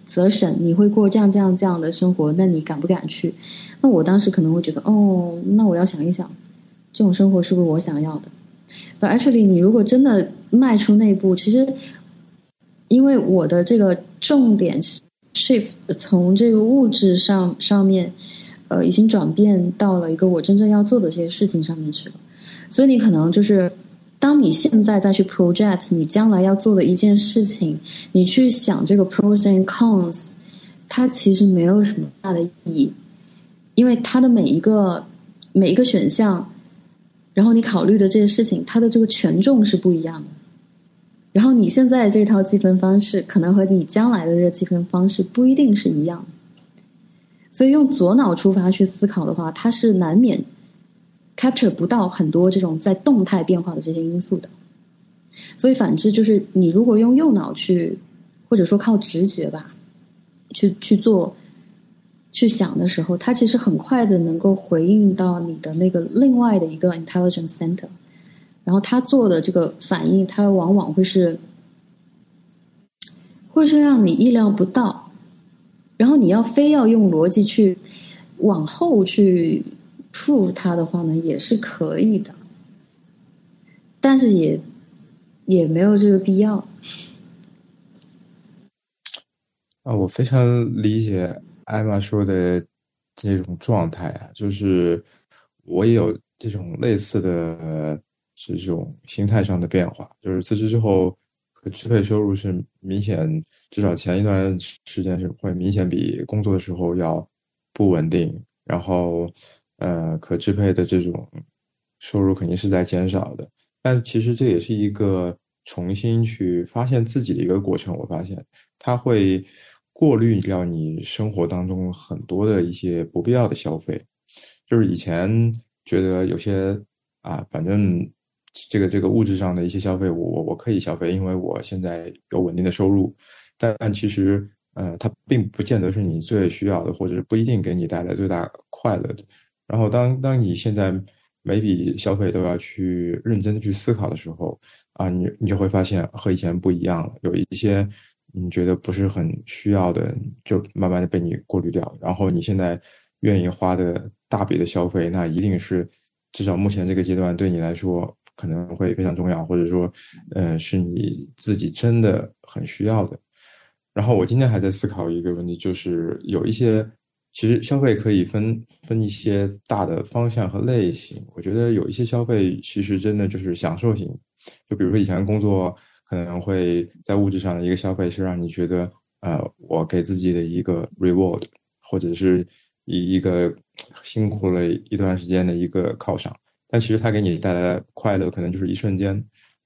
则省，你会过这样这样这样的生活，那你敢不敢去？那我当时可能会觉得，哦，那我要想一想，这种生活是不是我想要的？But actually，你如果真的迈出那一步，其实因为我的这个重点 shift 从这个物质上上面，呃，已经转变到了一个我真正要做的这些事情上面去了，所以你可能就是。当你现在再去 project 你将来要做的一件事情，你去想这个 pros and cons，它其实没有什么大的意义，因为它的每一个每一个选项，然后你考虑的这些事情，它的这个权重是不一样的。然后你现在这套计分方式，可能和你将来的这个计分方式不一定是一样。所以用左脑出发去思考的话，它是难免。capture 不到很多这种在动态变化的这些因素的，所以反之就是你如果用右脑去，或者说靠直觉吧，去去做，去想的时候，它其实很快的能够回应到你的那个另外的一个 intelligence center，然后他做的这个反应，它往往会是，会是让你意料不到，然后你要非要用逻辑去往后去。prove 它的话呢，也是可以的，但是也也没有这个必要。啊，我非常理解艾玛说的这种状态啊，就是我也有这种类似的这种心态上的变化，就是辞职之后可支配收入是明显，至少前一段时间是会明显比工作的时候要不稳定，然后。呃，可支配的这种收入肯定是在减少的，但其实这也是一个重新去发现自己的一个过程。我发现它会过滤掉你生活当中很多的一些不必要的消费，就是以前觉得有些啊，反正这个这个物质上的一些消费，我我我可以消费，因为我现在有稳定的收入，但但其实呃，它并不见得是你最需要的，或者是不一定给你带来最大快乐的。然后，当当你现在每笔消费都要去认真的去思考的时候，啊，你你就会发现和以前不一样了。有一些你觉得不是很需要的，就慢慢的被你过滤掉。然后你现在愿意花的大笔的消费，那一定是至少目前这个阶段对你来说可能会非常重要，或者说，嗯，是你自己真的很需要的。然后我今天还在思考一个问题，就是有一些。其实消费可以分分一些大的方向和类型。我觉得有一些消费其实真的就是享受型，就比如说以前工作可能会在物质上的一个消费是让你觉得，呃，我给自己的一个 reward，或者是一一个辛苦了一段时间的一个犒赏。但其实它给你带来的快乐可能就是一瞬间，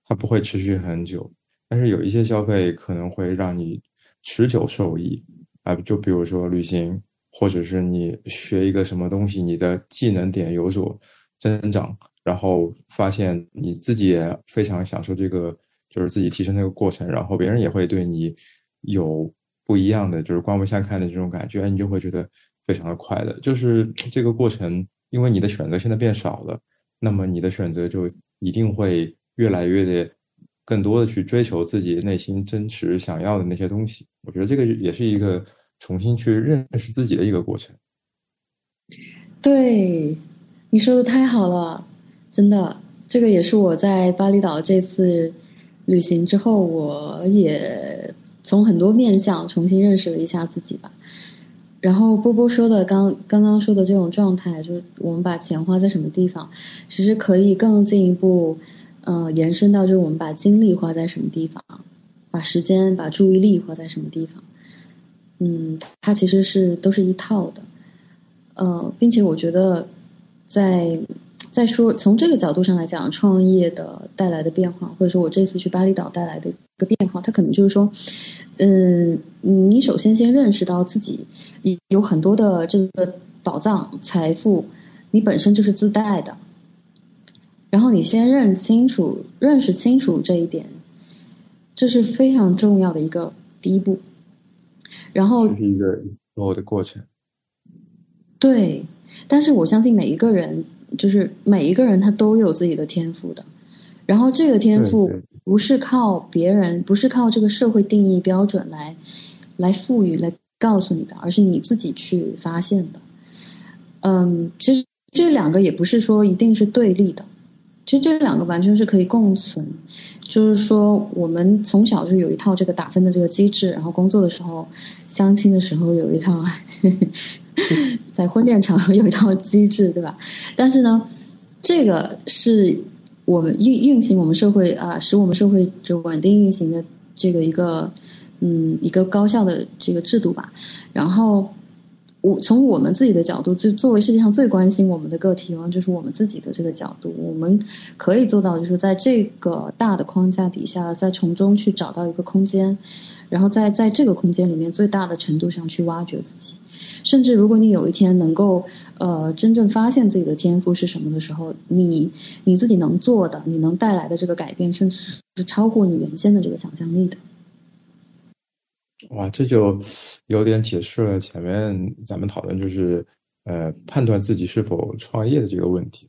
它不会持续很久。但是有一些消费可能会让你持久受益啊，就比如说旅行。或者是你学一个什么东西，你的技能点有所增长，然后发现你自己也非常享受这个，就是自己提升那个过程，然后别人也会对你有不一样的，就是刮目相看的这种感觉，你就会觉得非常的快乐。就是这个过程，因为你的选择现在变少了，那么你的选择就一定会越来越的更多的去追求自己内心真实想要的那些东西。我觉得这个也是一个。重新去认识自己的一个过程。对，你说的太好了，真的，这个也是我在巴厘岛这次旅行之后，我也从很多面向重新认识了一下自己吧。然后波波说的刚刚刚说的这种状态，就是我们把钱花在什么地方，其实可以更进一步，嗯，延伸到就是我们把精力花在什么地方，把时间、把注意力花在什么地方。嗯，它其实是都是一套的，呃，并且我觉得，在在说从这个角度上来讲，创业的带来的变化，或者说我这次去巴厘岛带来的一个变化，它可能就是说，嗯，你首先先认识到自己有很多的这个宝藏财富，你本身就是自带的，然后你先认清楚、认识清楚这一点，这是非常重要的一个第一步。然后是一个我的过程，对，但是我相信每一个人，就是每一个人他都有自己的天赋的，然后这个天赋不是靠别人，不是靠这个社会定义标准来来赋予、来告诉你的，而是你自己去发现的。嗯，其实这两个也不是说一定是对立的，其实这两个完全是可以共存。就是说，我们从小就有一套这个打分的这个机制，然后工作的时候、相亲的时候有一套，*laughs* 在婚恋场 *laughs* 有一套机制，对吧？但是呢，这个是我们运运行我们社会啊，使我们社会就稳定运行的这个一个嗯一个高效的这个制度吧。然后。我从我们自己的角度，就作为世界上最关心我们的个体，然后就是我们自己的这个角度，我们可以做到，就是在这个大的框架底下，在从中去找到一个空间，然后在在这个空间里面最大的程度上去挖掘自己。甚至如果你有一天能够呃真正发现自己的天赋是什么的时候，你你自己能做的，你能带来的这个改变，甚至是超过你原先的这个想象力的。哇，这就有点解释了前面咱们讨论就是呃判断自己是否创业的这个问题。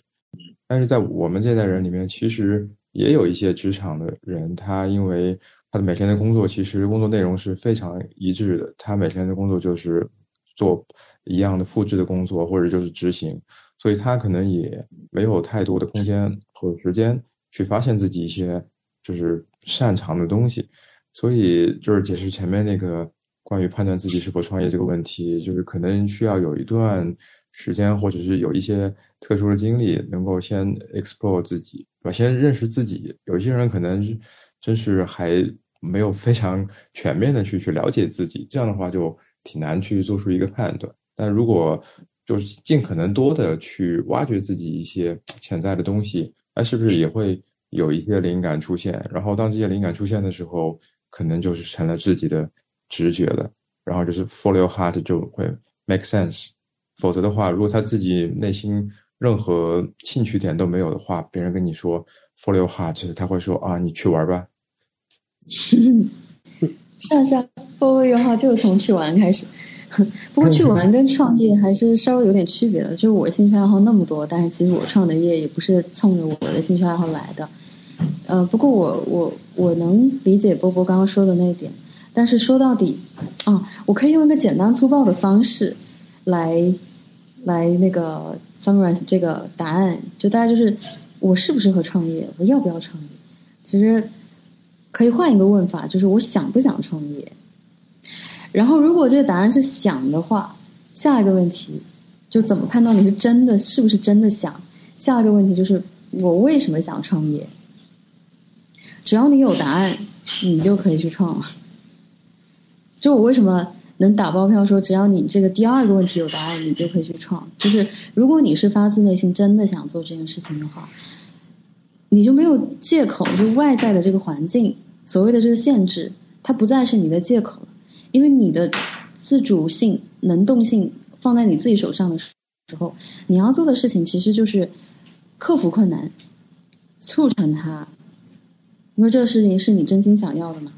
但是在我们这代人里面，其实也有一些职场的人，他因为他的每天的工作其实工作内容是非常一致的，他每天的工作就是做一样的复制的工作，或者就是执行，所以他可能也没有太多的空间和时间去发现自己一些就是擅长的东西。所以就是解释前面那个关于判断自己是否创业这个问题，就是可能需要有一段时间，或者是有一些特殊的经历，能够先 explore 自己，对吧？先认识自己。有些人可能真是还没有非常 *laughs* 全面的去去了解自己，这样的话就挺难去做出一个判断。但如果就是尽可能多的去挖掘自己一些 *tsk* 潜在的东西，那是不是也会有一些灵感出现？然后当这些灵感出现的时候，可能就是成了自己的直觉了，然后就是 follow heart 就会 make sense。否则的话，如果他自己内心任何兴趣点都没有的话，别人跟你说 follow heart，他会说啊，你去玩吧。是啊是啊，follow your heart 就是从去玩开始。*laughs* 不过去玩跟创业还是稍微有点区别的。就是我兴趣爱好那么多，但是其实我创的业也不是冲着我的兴趣爱好来的。呃，不过我我我能理解波波刚刚说的那一点，但是说到底，啊，我可以用一个简单粗暴的方式来来那个 summarize 这个答案，就大家就是我适不适合创业，我要不要创业？其实可以换一个问法，就是我想不想创业？然后如果这个答案是想的话，下一个问题就怎么判断你是真的是不是真的想？下一个问题就是我为什么想创业？只要你有答案，你就可以去创了。就我为什么能打包票说，只要你这个第二个问题有答案，你就可以去创。就是如果你是发自内心真的想做这件事情的话，你就没有借口。就外在的这个环境，所谓的这个限制，它不再是你的借口了，因为你的自主性、能动性放在你自己手上的时候，你要做的事情其实就是克服困难，促成它。因为这个事情是你真心想要的嘛？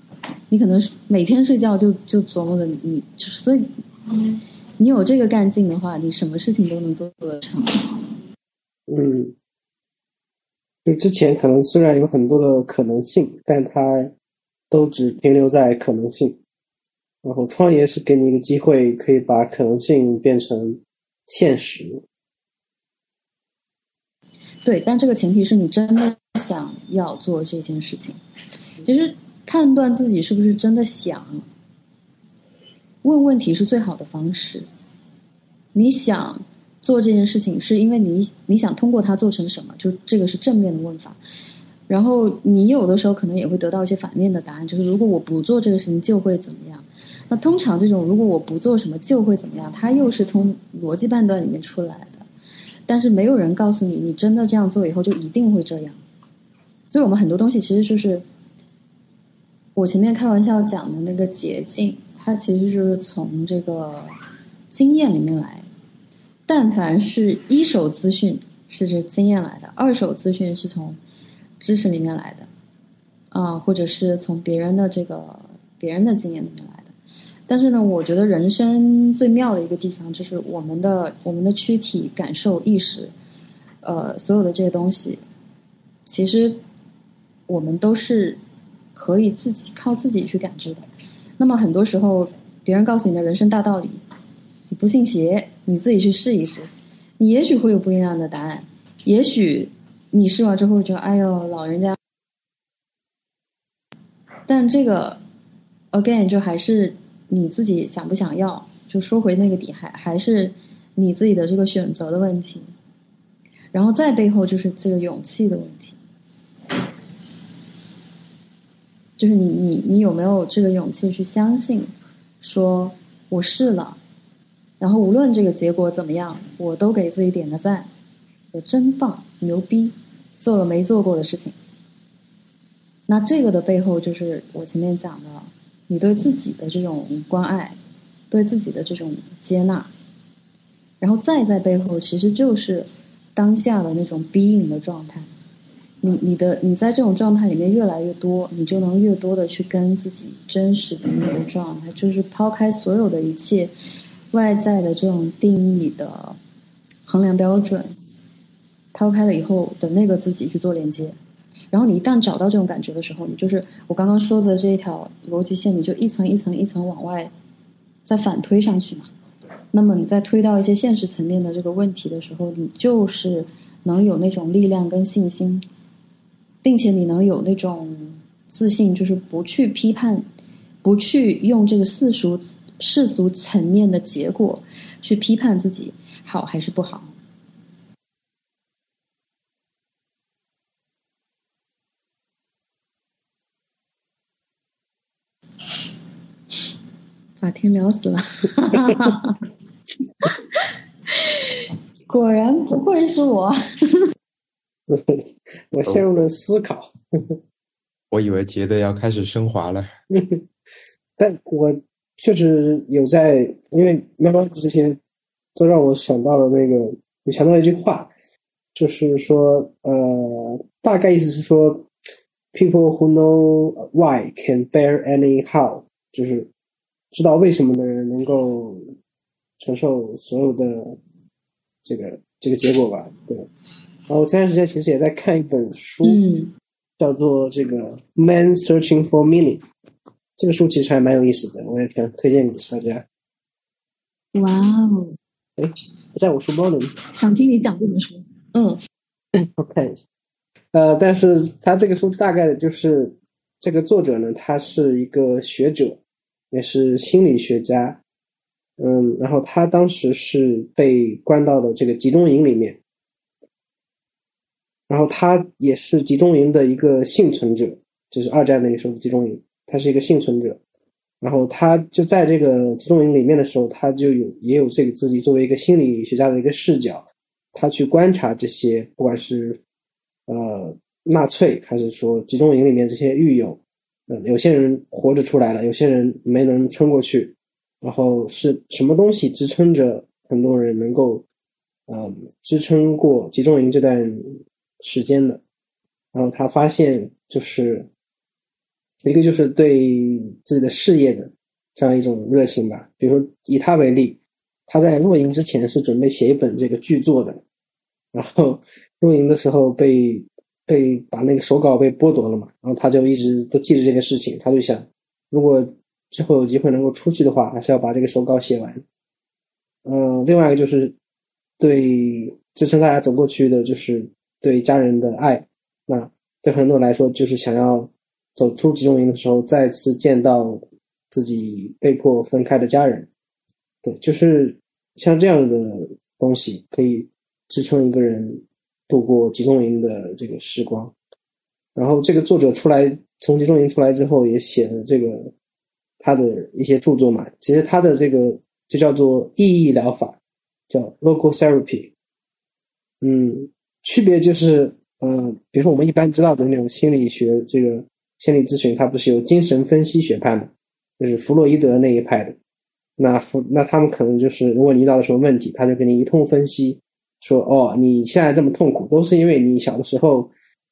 你可能每天睡觉就就琢磨着你，所以你有这个干劲的话，你什么事情都能做得成。嗯，就之前可能虽然有很多的可能性，但它都只停留在可能性。然后创业是给你一个机会，可以把可能性变成现实。对，但这个前提是你真的想要做这件事情。其实判断自己是不是真的想，问问题是最好的方式。你想做这件事情，是因为你你想通过它做成什么？就这个是正面的问法。然后你有的时候可能也会得到一些反面的答案，就是如果我不做这个事情就会怎么样？那通常这种如果我不做什么就会怎么样，它又是从逻辑判断里面出来的。但是没有人告诉你，你真的这样做以后就一定会这样。所以我们很多东西其实就是我前面开玩笑讲的那个捷径，它其实就是从这个经验里面来。但凡是一手资讯是这经验来的，二手资讯是从知识里面来的，啊，或者是从别人的这个别人的经验里面来的。但是呢，我觉得人生最妙的一个地方就是我们的我们的躯体感受意识，呃，所有的这些东西，其实我们都是可以自己靠自己去感知的。那么很多时候，别人告诉你的人生大道理，不信邪，你自己去试一试，你也许会有不一样的答案。也许你试完之后就，哎呦，老人家。但这个，again，就还是你自己想不想要。就说回那个底，还还是你自己的这个选择的问题。然后再背后就是这个勇气的问题，就是你你你有没有这个勇气去相信，说我试了，然后无论这个结果怎么样，我都给自己点个赞，我真棒，牛逼，做了没做过的事情。那这个的背后就是我前面讲的，你对自己的这种关爱，对自己的这种接纳，然后再在背后其实就是。当下的那种 being 的状态，你你的你在这种状态里面越来越多，你就能越多的去跟自己真实的那个状态，就是抛开所有的一切外在的这种定义的衡量标准，抛开了以后的那个自己去做连接，然后你一旦找到这种感觉的时候，你就是我刚刚说的这一条逻辑线，你就一层一层一层往外再反推上去嘛。那么你在推到一些现实层面的这个问题的时候，你就是能有那种力量跟信心，并且你能有那种自信，就是不去批判，不去用这个世俗世俗层面的结果去批判自己好还是不好。把天聊死了。*laughs* 果然不愧是我，*laughs* 我陷入了思考。我以为杰德要开始升华了，*laughs* 但我确实有在，因为喵喵这些都让我想到了那个，你想到一句话，就是说，呃，大概意思是说，people who know why can bear any how，就是知道为什么的人能够。承受所有的这个这个结果吧，对。然后我前段时间其实也在看一本书，叫做《这个 Man Searching for Meaning》。这个书其实还蛮有意思的，我也想推荐给大家。哇哦！哎，在我书包里。想听你讲这本书。嗯。*coughs* 我看一下。呃，但是他这个书大概就是这个作者呢，他是一个学者，也是心理学家。嗯，然后他当时是被关到了这个集中营里面，然后他也是集中营的一个幸存者，就是二战那时候的集中营，他是一个幸存者，然后他就在这个集中营里面的时候，他就有也有这个自己作为一个心理学家的一个视角，他去观察这些，不管是呃纳粹还是说集中营里面这些狱友，嗯，有些人活着出来了，有些人没能撑过去。然后是什么东西支撑着很多人能够，嗯，支撑过集中营这段时间的？然后他发现，就是一个就是对自己的事业的这样一种热情吧。比如说以他为例，他在入营之前是准备写一本这个剧作的，然后入营的时候被被把那个手稿被剥夺了嘛，然后他就一直都记着这个事情，他就想如果。之后有机会能够出去的话，还是要把这个手稿写完。嗯，另外一个就是对支撑大家走过去的，就是对家人的爱。那对很多人来说，就是想要走出集中营的时候，再次见到自己被迫分开的家人。对，就是像这样的东西，可以支撑一个人度过集中营的这个时光。然后，这个作者出来从集中营出来之后，也写了这个。他的一些著作嘛，其实他的这个就叫做意义疗法，叫 logotherapy。嗯，区别就是，嗯，比如说我们一般知道的那种心理学，这个心理咨询，它不是有精神分析学派嘛，就是弗洛伊德那一派的。那弗那他们可能就是，如果你遇到了什么问题，他就给你一通分析，说哦，你现在这么痛苦，都是因为你小的时候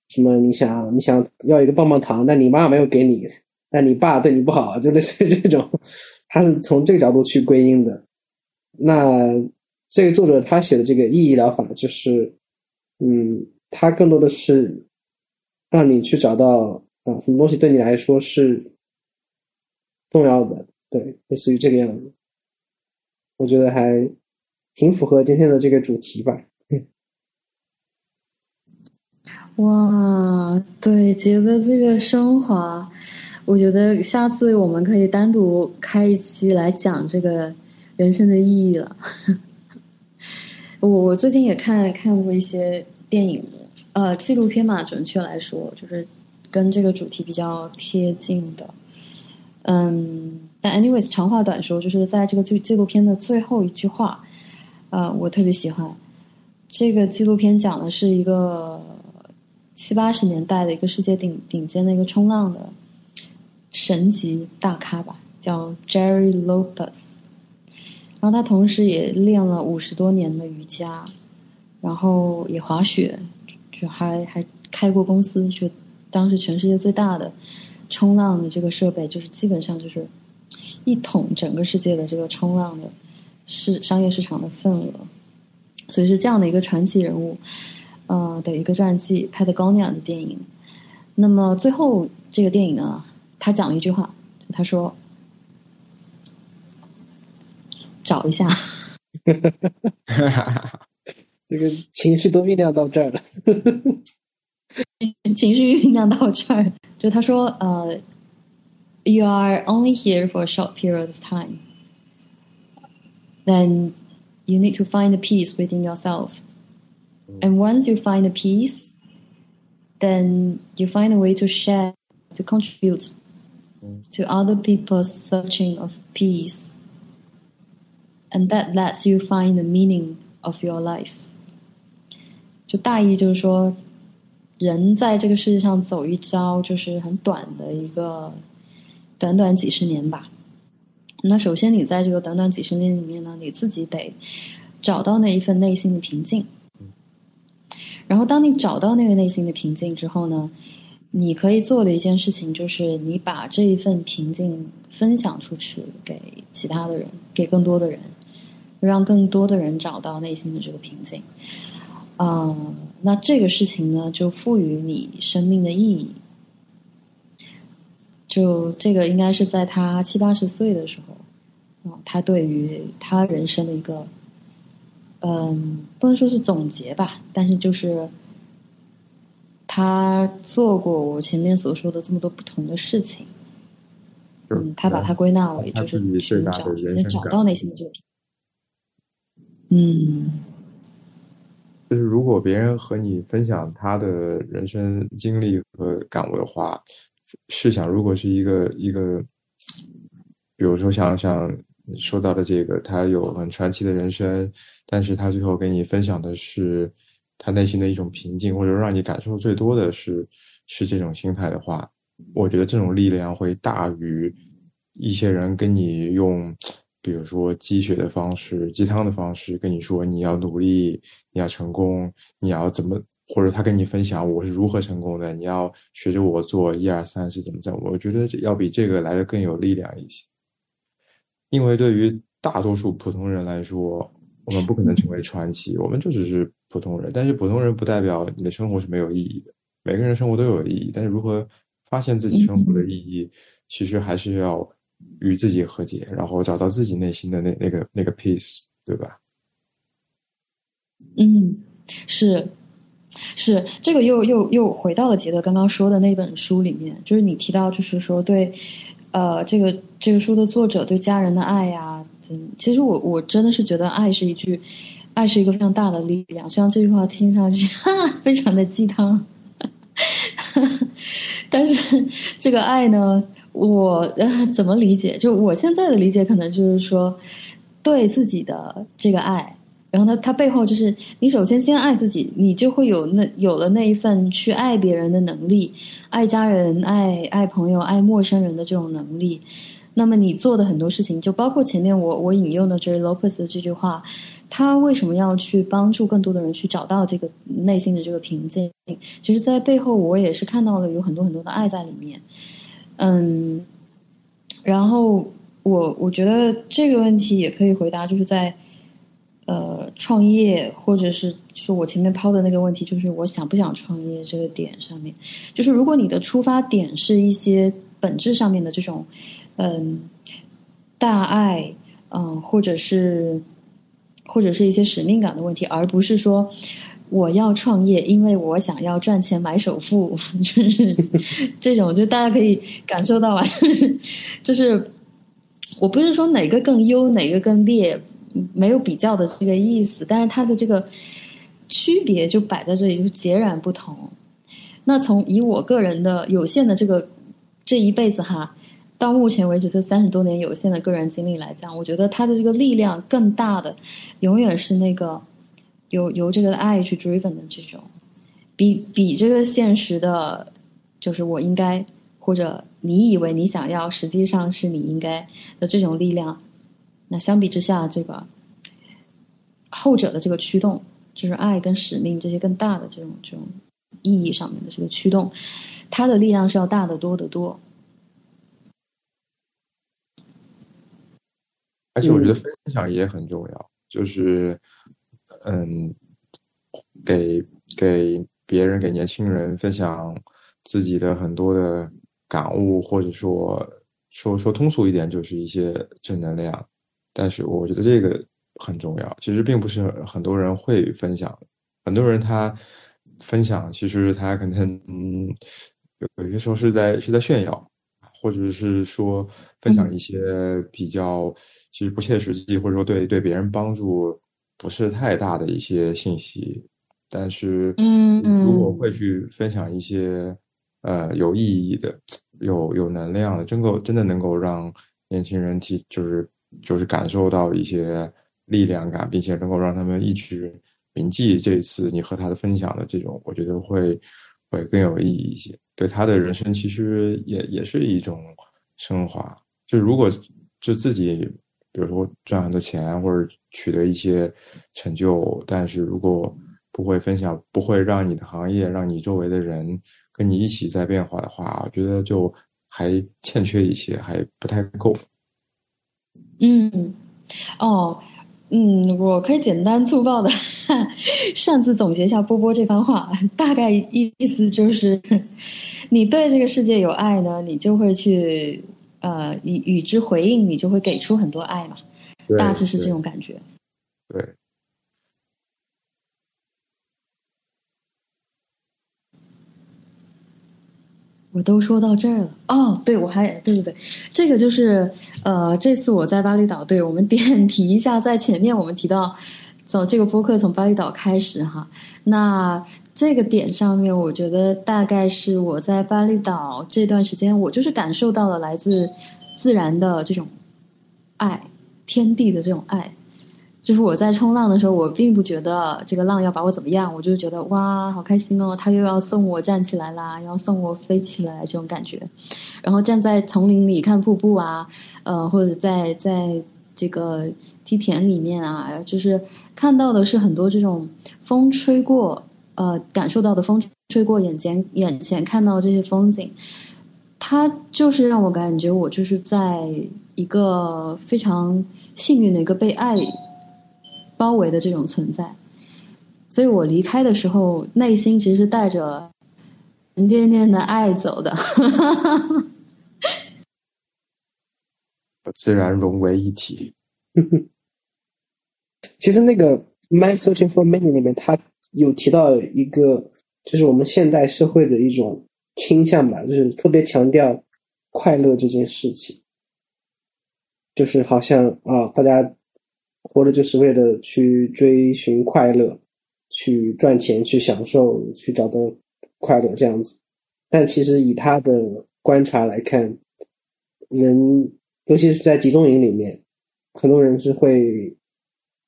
什么，你想你想要一个棒棒糖，但你妈没有给你。但你爸对你不好，就类似于这种，他是从这个角度去归因的。那这个作者他写的这个意义疗法，就是，嗯，他更多的是让你去找到啊，什么东西对你来说是重要的，对，类似于这个样子。我觉得还挺符合今天的这个主题吧。*laughs* 哇，对，觉得这个升华，我觉得下次我们可以单独开一期来讲这个人生的意义了。我我最近也看看过一些电影，呃，纪录片嘛，准确来说，就是跟这个主题比较贴近的。嗯，但 anyways，长话短说，就是在这个纪纪录片的最后一句话，呃，我特别喜欢。这个纪录片讲的是一个。七八十年代的一个世界顶顶尖的一个冲浪的神级大咖吧，叫 Jerry Lopez。然后他同时也练了五十多年的瑜伽，然后也滑雪，就还还开过公司，就当时全世界最大的冲浪的这个设备，就是基本上就是一统整个世界的这个冲浪的市商业市场的份额，所以是这样的一个传奇人物。呃的一个传记，拍的高那样的电影。那么最后这个电影呢，他讲了一句话，他说：“找一下。*laughs* *laughs* ”这个情绪都酝酿到这儿了，*laughs* 情绪酝酿到这儿，就他说：“呃，You are only here for a short period of time. Then you need to find the peace within yourself.” And once you find a peace, then you find a way to share, to contribute to other people's searching of peace. And that lets you find the meaning of your life. 就大意就是说， 人在这个世界上走一遭，就是很短的一个，短短几十年吧。那首先，你在这个短短几十年里面呢，你自己得找到那一份内心的平静。然后，当你找到那个内心的平静之后呢，你可以做的一件事情就是，你把这一份平静分享出去给其他的人，给更多的人，让更多的人找到内心的这个平静。啊，那这个事情呢，就赋予你生命的意义。就这个应该是在他七八十岁的时候，啊，他对于他人生的一个。嗯，不能说是总结吧，但是就是他做过我前面所说的这么多不同的事情，嗯，他把它归纳为就是寻找，能找到内心的这个。嗯，就是如果别人和你分享他的人生经历和感悟的话，试想如果是一个一个，比如说像像。说到的这个，他有很传奇的人生，但是他最后给你分享的是他内心的一种平静，或者让你感受最多的是是这种心态的话，我觉得这种力量会大于一些人跟你用，比如说鸡血的方式、鸡汤的方式跟你说你要努力，你要成功，你要怎么，或者他跟你分享我是如何成功的，你要学着我做一二三是怎么着，我觉得要比这个来的更有力量一些。因为对于大多数普通人来说，我们不可能成为传奇，我们就只是普通人。但是普通人不代表你的生活是没有意义的，每个人生活都有意义。但是如何发现自己生活的意义，其实还是要与自己和解，然后找到自己内心的那那个那个 peace，对吧？嗯，是是，这个又又又回到了杰德刚刚说的那本书里面，就是你提到，就是说对。呃，这个这个书的作者对家人的爱呀，嗯，其实我我真的是觉得爱是一句，爱是一个非常大的力量。虽然这句话听上去哈非常的鸡汤，*laughs* 但是这个爱呢，我呃怎么理解？就我现在的理解，可能就是说对自己的这个爱。然后呢，它背后就是你首先先爱自己，你就会有那有了那一份去爱别人的能力，爱家人、爱爱朋友、爱陌生人的这种能力。那么你做的很多事情，就包括前面我我引用的 Jerry Lopez 的这句话，他为什么要去帮助更多的人去找到这个内心的这个平静？其实，在背后我也是看到了有很多很多的爱在里面。嗯，然后我我觉得这个问题也可以回答，就是在。呃创业，或者是就我前面抛的那个问题，就是我想不想创业这个点上面，就是如果你的出发点是一些本质上面的这种嗯大爱，嗯或者是或者是一些使命感的问题，而不是说。我要创业，因为我想要赚钱买首付，*laughs* 就是这种，就大家可以感受到吧，*laughs* 就是就是，我不是说哪个更优，哪个更劣，没有比较的这个意思，但是它的这个区别就摆在这里，就截然不同。那从以我个人的有限的这个这一辈子哈，到目前为止这三十多年有限的个人经历来讲，我觉得它的这个力量更大的，永远是那个。由由这个爱去 driven 的这种，比比这个现实的，就是我应该或者你以为你想要，实际上是你应该的这种力量。那相比之下，这个后者的这个驱动，就是爱跟使命这些更大的这种这种意义上面的这个驱动，它的力量是要大得多得多。而且我觉得分享也很重要，就是。嗯，给给别人、给年轻人分享自己的很多的感悟，或者说说说通俗一点，就是一些正能量。但是我觉得这个很重要。其实并不是很多人会分享，很多人他分享，其实他可能嗯，有有些时候是在是在炫耀，或者是说分享一些比较其实不切实际，或者说对对别人帮助。不是太大的一些信息，但是，嗯嗯，如果会去分享一些呃有意义的、有有能量的，真够真的能够让年轻人体就是就是感受到一些力量感，并且能够让他们一直铭记这次你和他的分享的这种，我觉得会会更有意义一些。对他的人生其实也也是一种升华。就如果就自己。比如说赚很多钱或者取得一些成就，但是如果不会分享，不会让你的行业、让你周围的人跟你一起在变化的话，我觉得就还欠缺一些，还不太够。嗯，哦，嗯，我可以简单粗暴的 *laughs* 擅自总结一下波波这番话，大概意思就是，*laughs* 你对这个世界有爱呢，你就会去。呃，与与之回应，你就会给出很多爱嘛，大致是这种感觉。对。我都说到这儿了哦，对，我还对对对，这个就是呃，这次我在巴厘岛，对我们点 *laughs* 题一下，在前面我们提到，走这个播客从巴厘岛开始哈，那。这个点上面，我觉得大概是我在巴厘岛这段时间，我就是感受到了来自自然的这种爱，天地的这种爱。就是我在冲浪的时候，我并不觉得这个浪要把我怎么样，我就觉得哇，好开心哦，他又要送我站起来啦，要送我飞起来这种感觉。然后站在丛林里看瀑布啊，呃，或者在在这个梯田里面啊，就是看到的是很多这种风吹过。呃，感受到的风吹过眼前，眼前看到这些风景，它就是让我感觉我就是在一个非常幸运的一个被爱包围的这种存在。所以我离开的时候，内心其实是带着沉甸甸的爱走的，和 *laughs* 自然融为一体。*laughs* 其实那个《My Searching for Meaning》里面，它。有提到一个，就是我们现代社会的一种倾向吧，就是特别强调快乐这件事情，就是好像啊，大家活着就是为了去追寻快乐，去赚钱，去享受，去找到快乐这样子。但其实以他的观察来看，人尤其是在集中营里面，很多人是会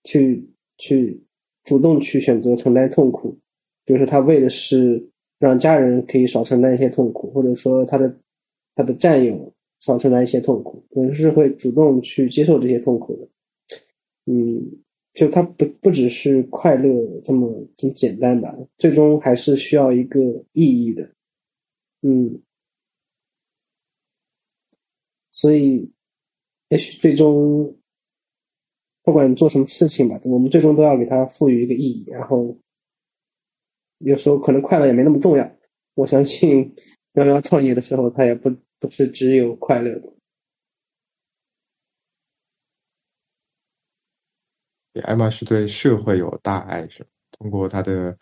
去去。主动去选择承担痛苦，比如说他为的是让家人可以少承担一些痛苦，或者说他的他的战友少承担一些痛苦，可能是会主动去接受这些痛苦的。嗯，就他不不只是快乐这么这么简单吧，最终还是需要一个意义的。嗯，所以也许最终不管做什么事情吧，我们最终都要给它赋予一个意义。然后有时候可能快乐也没那么重要。我相信 *laughs* 喵喵创业的时候，他也不不是只有快乐的。艾玛是对社会有大爱，是通过他的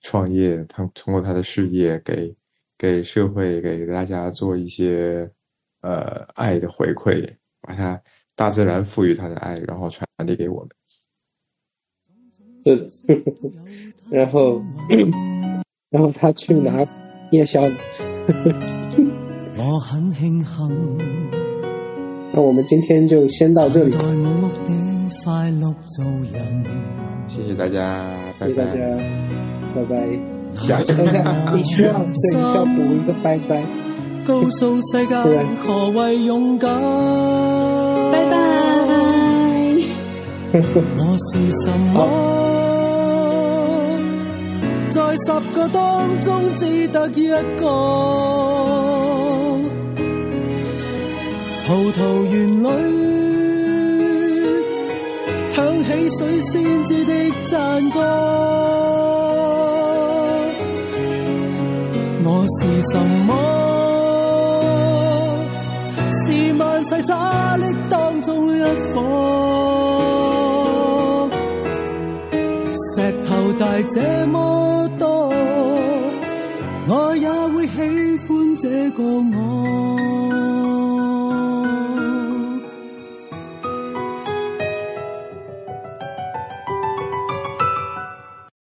创业，他通过他的事业，给给社会给大家做一些呃爱的回馈，把他大自然赋予他的爱，然后传递给我们。是，*laughs* 然后然后他去拿夜宵了。我很庆幸，那我们今天就先到这里。谢谢大家，拜拜。谢谢大家，拜拜。下次等一下，你需要对，你需要补一个拜拜。告诉世界何谓勇敢。拜拜。我是什么？在十個當中只得一個。葡萄園裏響起水仙子的讚歌。我是什麼？在沙砾当中一颗石头大这么多，我也会喜欢这个我。